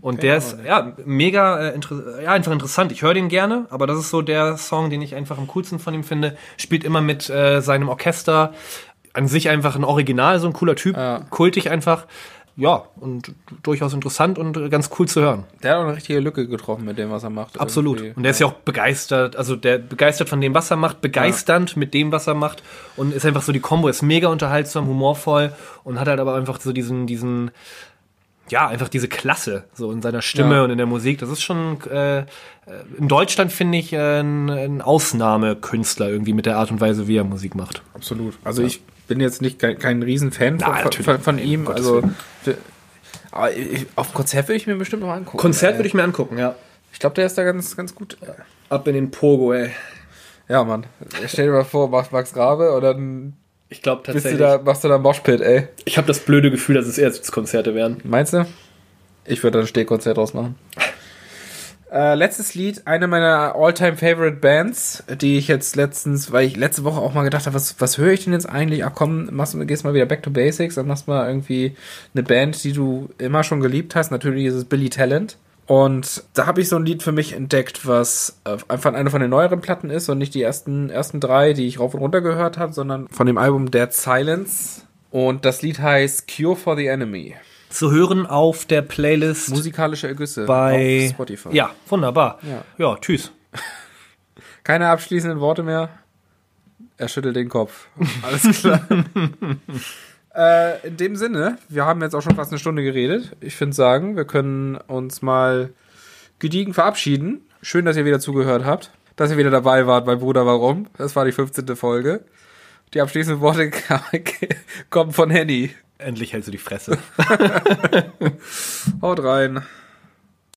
Und Okay, der ist ja mega äh, inter ja, einfach interessant. Ich höre den gerne, aber das ist so der Song, den ich einfach am coolsten von ihm finde. Spielt immer mit äh, seinem Orchester. An sich einfach ein Original, so ein cooler Typ, Ja. kultig einfach. Ja, und durchaus interessant und ganz cool zu hören. Der hat auch eine richtige Lücke getroffen mit dem, was er macht. Absolut. Irgendwie. Und der ist ja auch begeistert, also der begeistert von dem, was er macht, begeisternd mit dem, was er macht. Und ist einfach so, die Combo ist mega unterhaltsam, humorvoll und hat halt aber einfach so diesen, diesen, ja, einfach diese Klasse, so in seiner Stimme Ja. und in der Musik. Das ist schon, äh, äh, in Deutschland finde ich äh, ein, ein Ausnahmekünstler irgendwie mit der Art und Weise, wie er Musik macht. Absolut. Also ich bin jetzt nicht kein, kein Riesenfan von, Na, natürlich. von, von ihm. Gottes Also für- aber ich, auf Konzert würde ich mir bestimmt noch angucken. Konzert würde ich mir angucken, ja. Ich glaube, der ist da ganz, ganz gut. Ab in den Pogo, ey. Ja, Mann. Stell dir mal vor, Max Rabe und dann Ich glaube bist du tatsächlich. da, machst du da Moshpit, ey. ich habe das blöde Gefühl, dass es erst Konzerte werden. Meinst du? Ich würde da ein Stehkonzert draus machen. Äh, letztes Lied, eine meiner all-time favorite Bands, die ich jetzt letztens, weil ich letzte Woche auch mal gedacht habe, was, was höre ich denn jetzt eigentlich? Ach komm, machst, du- gehst mal wieder back to basics, dann machst du mal irgendwie eine Band, die du immer schon geliebt hast. Natürlich ist es Billy Talent. Und da habe ich so ein Lied für mich entdeckt, was äh, einfach eine von den neueren Platten ist und nicht die ersten, ersten drei, die ich rauf und runter gehört habe, sondern von dem Album Dead Silence. Und das Lied heißt Cure for the Enemy. Zu hören auf der Playlist Musikalische Ergüsse bei auf Spotify. Ja, wunderbar. Ja. Ja, tschüss. Keine abschließenden Worte mehr? Er schüttelt den Kopf. Alles klar. äh, in dem Sinne, wir haben jetzt auch schon fast eine Stunde geredet. Ich finde sagen, wir können uns mal gediegen verabschieden. Schön, dass ihr wieder zugehört habt. Dass ihr wieder dabei wart bei Bruder Warum. Das war die 15. Folge. Die abschließenden Worte kommen von Henny. Endlich hältst du die Fresse. Haut rein.